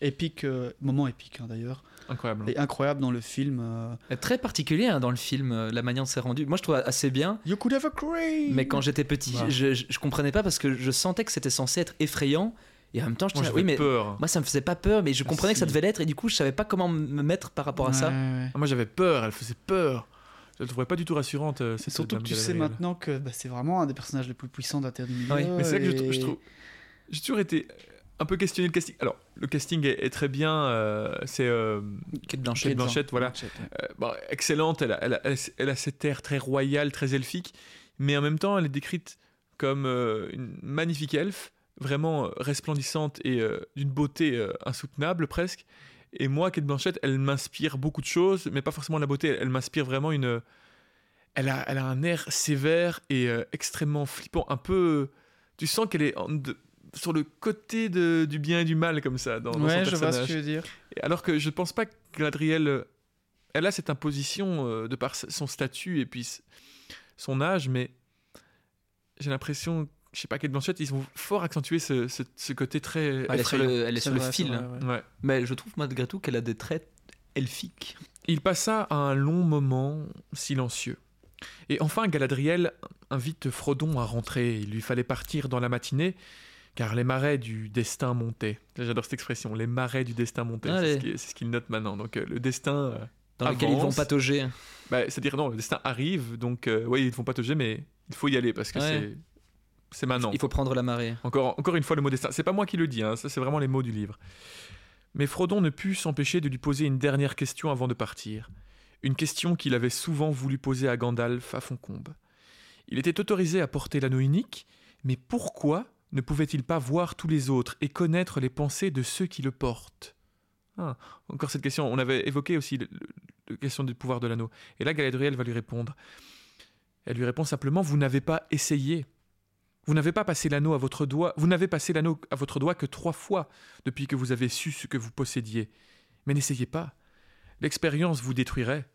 Épique, euh, moment épique hein, d'ailleurs. Incroyable. Et incroyable dans le film. euh, Très particulier hein, dans le film, euh, la manière dont c'est rendu. Moi, je trouve assez bien. You could have a cream Mais quand j'étais petit, Ouais. je, je, je comprenais pas parce que je sentais que c'était censé être effrayant. Et en même temps, je Moi, disais, oui, mais peur. moi, ça me faisait pas peur, mais je Ah, comprenais que ça devait l'être. Et du coup, je savais pas comment me mettre par rapport à ça. Ouais, ouais. Ah, Moi, j'avais peur. Elle faisait peur. Je la trouvais pas du tout rassurante. euh, Et cette surtout que tu sais maintenant que bah, c'est vraiment un des personnages les plus puissants de la Terre du Milieu. Oui, Mais c'est là que et- je trouve. J'ai toujours été un peu questionné le casting. Alors, le casting est, est très bien. euh, c'est euh, Kate Blanchett. Kate Blanchett, voilà. Blanchett, ouais. euh, bon, excellente. Elle a, elle, a, elle a- elle a cet air très royal, très elfique. Mais en même temps, elle est décrite comme euh, une magnifique elfe, vraiment euh, resplendissante et d'une beauté insoutenable presque. Et moi, Kate Blanchett, elle m'inspire beaucoup de choses, mais pas forcément la beauté. Elle, elle m'inspire vraiment une. Elle a, elle a un air sévère et extrêmement flippant. Un peu. Tu sens qu'elle est en- de- sur le côté de- du bien et du mal, comme ça, dans, dans Ouais, son je vois ce personnage. que tu veux dire. Alors que je ne pense pas que Galadriel, euh, elle a cette imposition euh, de par son statut et puis son âge, mais j'ai l'impression, je sais pas, Kate Blanchett, ils ont fort accentué ce, ce- ce côté très Elle est sur le, elle est C'est sur le vrai, c'est fil. vrai, ouais. Ouais. Mais je trouve malgré tout qu'elle a des traits elfiques. Il passa un long moment silencieux. Et enfin, Galadriel invite Frodon à rentrer. Il lui fallait partir dans la matinée, car les marais du destin montaient. J'adore cette expression, les marais du destin montaient. C'est ce qui- c'est ce qu'il note maintenant. Donc euh, le destin... euh, Dans lesquels ils vont patauger. Bah, C'est-à-dire, non, le destin arrive, donc euh, oui, ils ne vont pas te mais il faut y aller parce que Ouais. c'est c'est maintenant. Il faut prendre la marée. Encore, encore une fois, le mot destin. C'est pas moi qui le dis, hein, ça c'est vraiment les mots du livre. Mais Frodon ne put s'empêcher de lui poser une dernière question avant de partir. Une question qu'il avait souvent voulu poser à Gandalf à Foncombe. Il était autorisé à porter l'anneau unique, mais pourquoi ne pouvait-il pas voir tous les autres et connaître les pensées de ceux qui le portent? Ah, Encore cette question. On avait évoqué aussi la question du pouvoir de l'anneau. Et là, Galadriel va lui répondre. Elle lui répond simplement Vous n'avez pas essayé. Vous n'avez pas passé l'anneau à votre doigt. Vous n'avez passé l'anneau à votre doigt que trois fois depuis que vous avez su ce que vous possédiez. Mais n'essayez pas. L'expérience vous détruirait.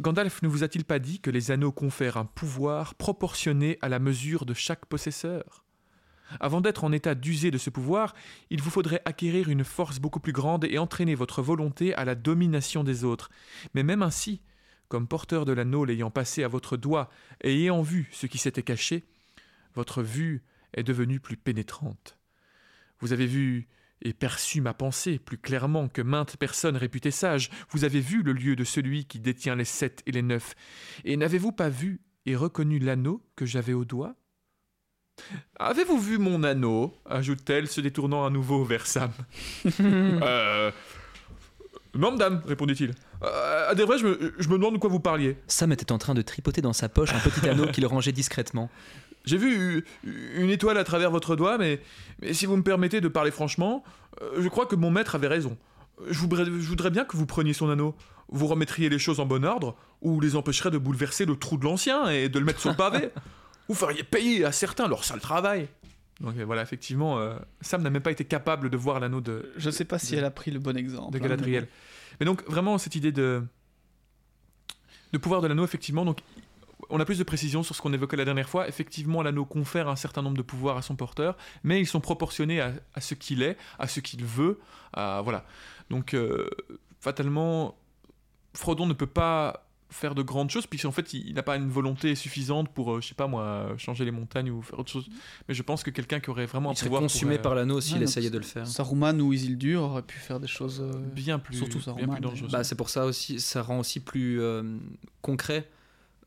Gandalf ne vous a-t-il pas dit que les anneaux confèrent un pouvoir proportionné à la mesure de chaque possesseur? Avant d'être en état d'user de ce pouvoir, il vous faudrait acquérir une force beaucoup plus grande et entraîner votre volonté à la domination des autres. Mais même ainsi, comme porteur de l'anneau l'ayant passé à votre doigt et ayant vu ce qui s'était caché, votre vue est devenue plus pénétrante. Vous avez vu et perçu ma pensée plus clairement que maintes personnes réputées sages. Vous avez vu le lieu de celui qui détient les sept et les neuf. Et n'avez-vous pas vu et reconnu l'anneau que j'avais au doigt? Avez-vous vu mon anneau ajoute-t-elle, se détournant à nouveau vers Sam. euh... Non, madame, répondit-il. Euh, à des vrais, je me, je me demande de quoi vous parliez. Sam était en train de tripoter dans sa poche un petit anneau qu'il rangeait discrètement. J'ai vu une étoile à travers votre doigt, mais, mais si vous me permettez de parler franchement, euh, je crois que mon maître avait raison. Je voudrais, je voudrais bien que vous preniez son anneau. Vous remettriez les choses en bon ordre, ou les empêcherez de bouleverser le trou de l'ancien et de le mettre sur le pavé. vous feriez payer à certains leur sale travail. Donc euh, voilà, effectivement, euh, Sam n'a même pas été capable de voir l'anneau de, Je sais pas si de- elle a pris le bon exemple. de hein, Galadriel. Mais donc vraiment cette idée de de pouvoir de l'anneau effectivement donc on a plus de précision sur ce qu'on évoquait la dernière fois. Effectivement, l'anneau confère un certain nombre de pouvoirs à son porteur, mais ils sont proportionnés à, à ce qu'il est, à ce qu'il veut. à- voilà. Donc, euh, fatalement, Frodon ne peut pas faire de grandes choses, puisqu'en fait, il, n'a pas une volonté suffisante pour, euh, je sais pas moi, changer les montagnes ou faire autre chose. Mais je pense que quelqu'un qui aurait vraiment un Il serait pouvoir consumé pourrait, par l'anneau s'il Ouais, essayait de le faire. Saruman ou Isildur auraient pu faire des choses. euh, bien plus, surtout bien Saruman, plus dangereux. Bah, c'est pour ça aussi, ça rend aussi plus euh, concret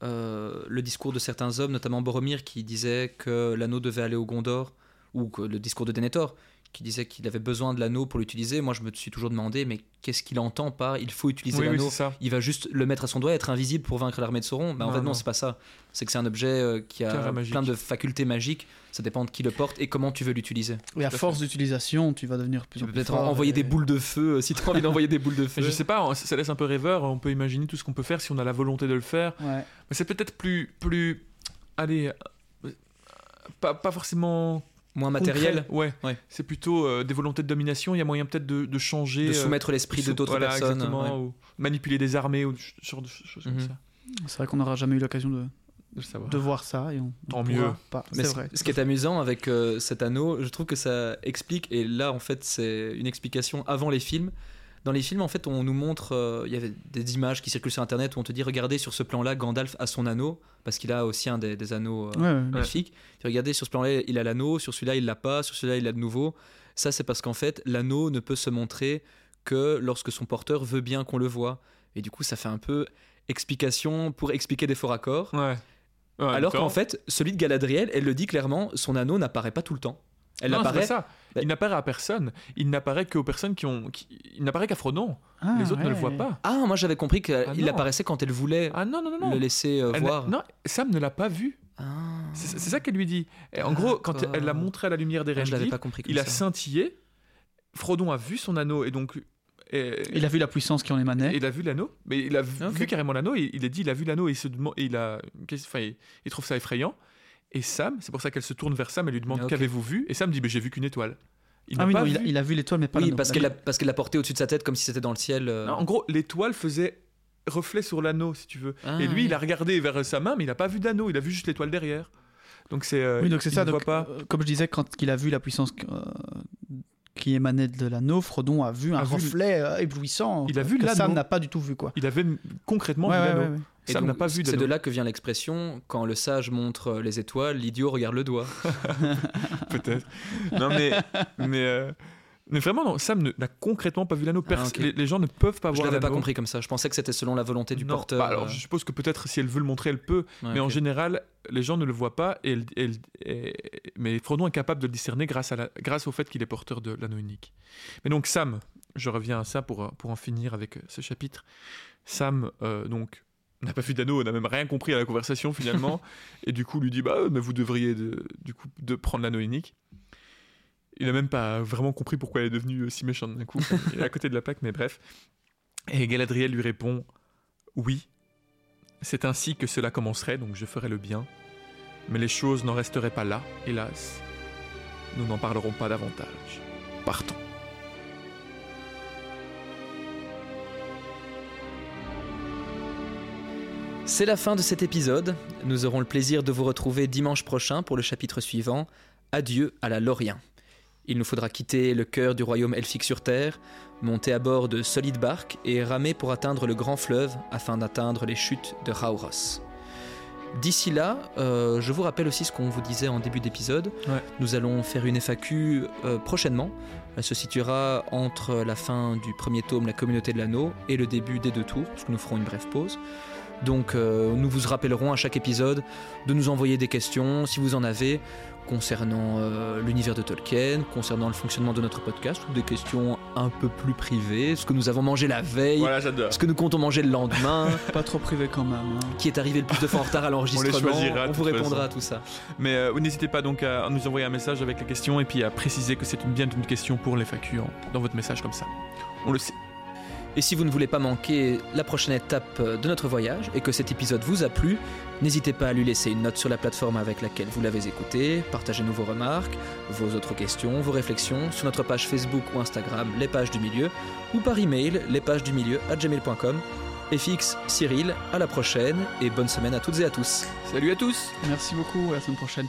euh, le discours de certains hommes, notamment Boromir, qui disait que l'anneau devait aller au Gondor, ou que le discours de Denethor, qui disait qu'il avait besoin de l'anneau pour l'utiliser. Moi, je me suis toujours demandé, mais qu'est-ce qu'il entend par il faut utiliser oui, oui, l'anneau. Il va juste le mettre à son doigt et être invisible pour vaincre l'armée de Sauron. Bah, en Non, fait, non, non. c'est pas ça. C'est que c'est un objet euh, qui a plein de facultés magiques. Ça dépend de qui le porte et comment tu veux l'utiliser. Et à force d'utilisation, tu vas devenir plus Tu peux peut-être envoyer et- des boules de feu euh, si tu as envie d'envoyer des boules de feu. Mais je sais pas, ça ça laisse un peu rêveur. On peut imaginer tout ce qu'on peut faire si on a la volonté de le faire. Ouais. Mais c'est peut-être plus, plus, allez, euh, pas, pas forcément Moins matériel. concret. Ouais. Ouais. C'est plutôt euh, des volontés de domination. Il y a moyen peut-être de, de changer, De euh, soumettre l'esprit de d'autres voilà, personnes. exactement, ouais. ou manipuler des armées ou ce genre de choses comme Mhm. ça. C'est vrai qu'on n'aura jamais eu l'occasion de, De le savoir. de voir ça. Et on, Tant mieux. Pas. Mais. Ce qui est amusant avec euh, cet anneau, je trouve que ça explique, et là en fait c'est une explication avant les films. Dans les films, en fait, on nous montre, euh, il y avait des images qui circulent sur Internet où on te dit, regardez sur ce plan-là, Gandalf a son anneau, parce qu'il a aussi un des, des anneaux euh, Ouais, ouais, ouais. magnifiques. Regardez sur ce plan-là, il a l'anneau, sur celui-là, il l'a pas, sur celui-là, il l'a de nouveau. Ça, c'est parce qu'en fait, l'anneau ne peut se montrer que lorsque son porteur veut bien qu'on le voit. Et du coup, ça fait un peu explication pour expliquer des faux raccords. Ouais. Ouais, Alors qu'en fait, celui de Galadriel, elle le dit clairement, son anneau n'apparaît pas tout le temps. Elle Non, apparaît. ça. Bah- Il n'apparaît à personne. Il n'apparaît qu'aux personnes qui ont. qui- Il n'apparaît qu'à Frodon. Ah, Les autres ne le voient pas. Ah, moi j'avais compris qu'il Ah apparaissait quand elle voulait Ah non, non, non, non. le laisser euh, voir. Non, Sam ne l'a pas vu. Ah. C'est ça qu'elle lui dit. Et en gros, quand elle l'a montré à la lumière des Ah, comme il a scintillé. Frodon a vu son anneau et donc. et- Il a vu la puissance qui en émanait. il a vu l'anneau, mais il a vu, carrément l'anneau. Et il a dit, il a vu l'anneau et il se demande, et il a, qu'est-ce- enfin, il, il trouve ça effrayant. Et Sam, c'est pour ça qu'elle se tourne vers Sam et lui demande Ok. qu'avez-vous vu Et Sam dit, ben, j'ai vu qu'une étoile. Il Ah n'a oui, pas non, il, a, vu. il a vu l'étoile, mais pas Oui, l'anneau. parce qu'elle l'a parce qu'elle l'a porté au-dessus de sa tête comme si c'était dans le ciel. euh. Non, en gros, l'étoile faisait reflet sur l'anneau, si tu veux. Ah, et lui, oui. il a regardé vers sa main, mais il n'a pas vu d'anneau. Il a vu juste l'étoile derrière. Donc c'est. euh, Oui, donc c'est ça. ne donc, voit pas. euh, comme je disais, quand il a vu la puissance euh, qui émanait de l'anneau, Frodon a vu un A reflet euh, éblouissant. Il a vu que l'anneau. Sam n'a pas du tout vu, quoi. Il avait concrètement Ouais, vu ouais, l'anneau. ouais. Et Sam donc, n'a pas vu C'est de là que vient l'expression quand le sage montre les étoiles, l'idiot regarde le doigt. Peut-être. non, mais. mais euh, Mais vraiment, non, Sam n'a concrètement pas vu l'anneau. Ah, ok. les, les gens ne peuvent pas Je voir l'avais pas l'anneau. compris comme ça. Je pensais que c'était selon la volonté du Non, porteur. bah alors, euh. je suppose que peut-être si elle veut le montrer, elle peut. Ouais, mais en général, les gens ne le voient pas. Et, elle- elle- et- mais Frodon est capable de le discerner grâce, à la- grâce au fait qu'il est porteur de l'anneau unique. Mais donc, Sam, je reviens à ça pour, pour en finir avec ce chapitre. Sam, euh, donc, n'a pas vu d'anneau, n'a même rien compris à la conversation finalement. et du coup, lui dit Bah, mais vous devriez de, du coup, de prendre l'anneau unique. Il n'a même pas vraiment compris pourquoi elle est devenue euh, si méchante d'un coup. Il est à côté de la plaque, mais bref. Et Galadriel lui répond Oui, c'est ainsi que cela commencerait, donc je ferai le bien. Mais les choses n'en resteraient pas là, hélas. Nous n'en parlerons pas davantage. Partons. C'est la fin de cet épisode. Nous aurons le plaisir de vous retrouver dimanche prochain pour le chapitre suivant. Adieu à la Lorien. Il nous faudra quitter le cœur du royaume elfique sur Terre, monter à bord de solides barques et ramer pour atteindre le grand fleuve afin d'atteindre les chutes de Rauros. D'ici là, euh, je vous rappelle aussi ce qu'on vous disait en début d'épisode. Ouais. Nous allons faire une FAQ euh, prochainement. Elle se situera entre la fin du premier tome, La communauté de l'anneau, et le début des deux tours, parce que nous ferons une brève pause. Donc euh, nous vous rappellerons à chaque épisode de nous envoyer des questions, si vous en avez, concernant euh, l'univers de Tolkien, concernant le fonctionnement de notre podcast, ou des questions un peu plus privées, ce que nous avons mangé la veille, Voilà, ce que nous comptons manger le lendemain, Pas trop privé quand même. hein. qui est arrivé le plus de fois en retard à l'enregistrement. choisira, de On vous répondra façon. à tout ça. Mais euh, n'hésitez pas donc à nous envoyer un message avec les questions et puis à préciser que c'est une, bien une question pour les FAQ dans votre message comme ça. On le sait. Et si vous ne voulez pas manquer la prochaine étape de notre voyage et que cet épisode vous a plu, n'hésitez pas à lui laisser une note sur la plateforme avec laquelle vous l'avez écouté, partagez-nous vos remarques, vos autres questions, vos réflexions sur notre page Facebook ou Instagram Les Pages du Milieu ou par email lespagesdumilieu à gmail.com. FX, Cyril, à la prochaine et bonne semaine à toutes et à tous. Salut à tous Merci beaucoup. À la semaine prochaine.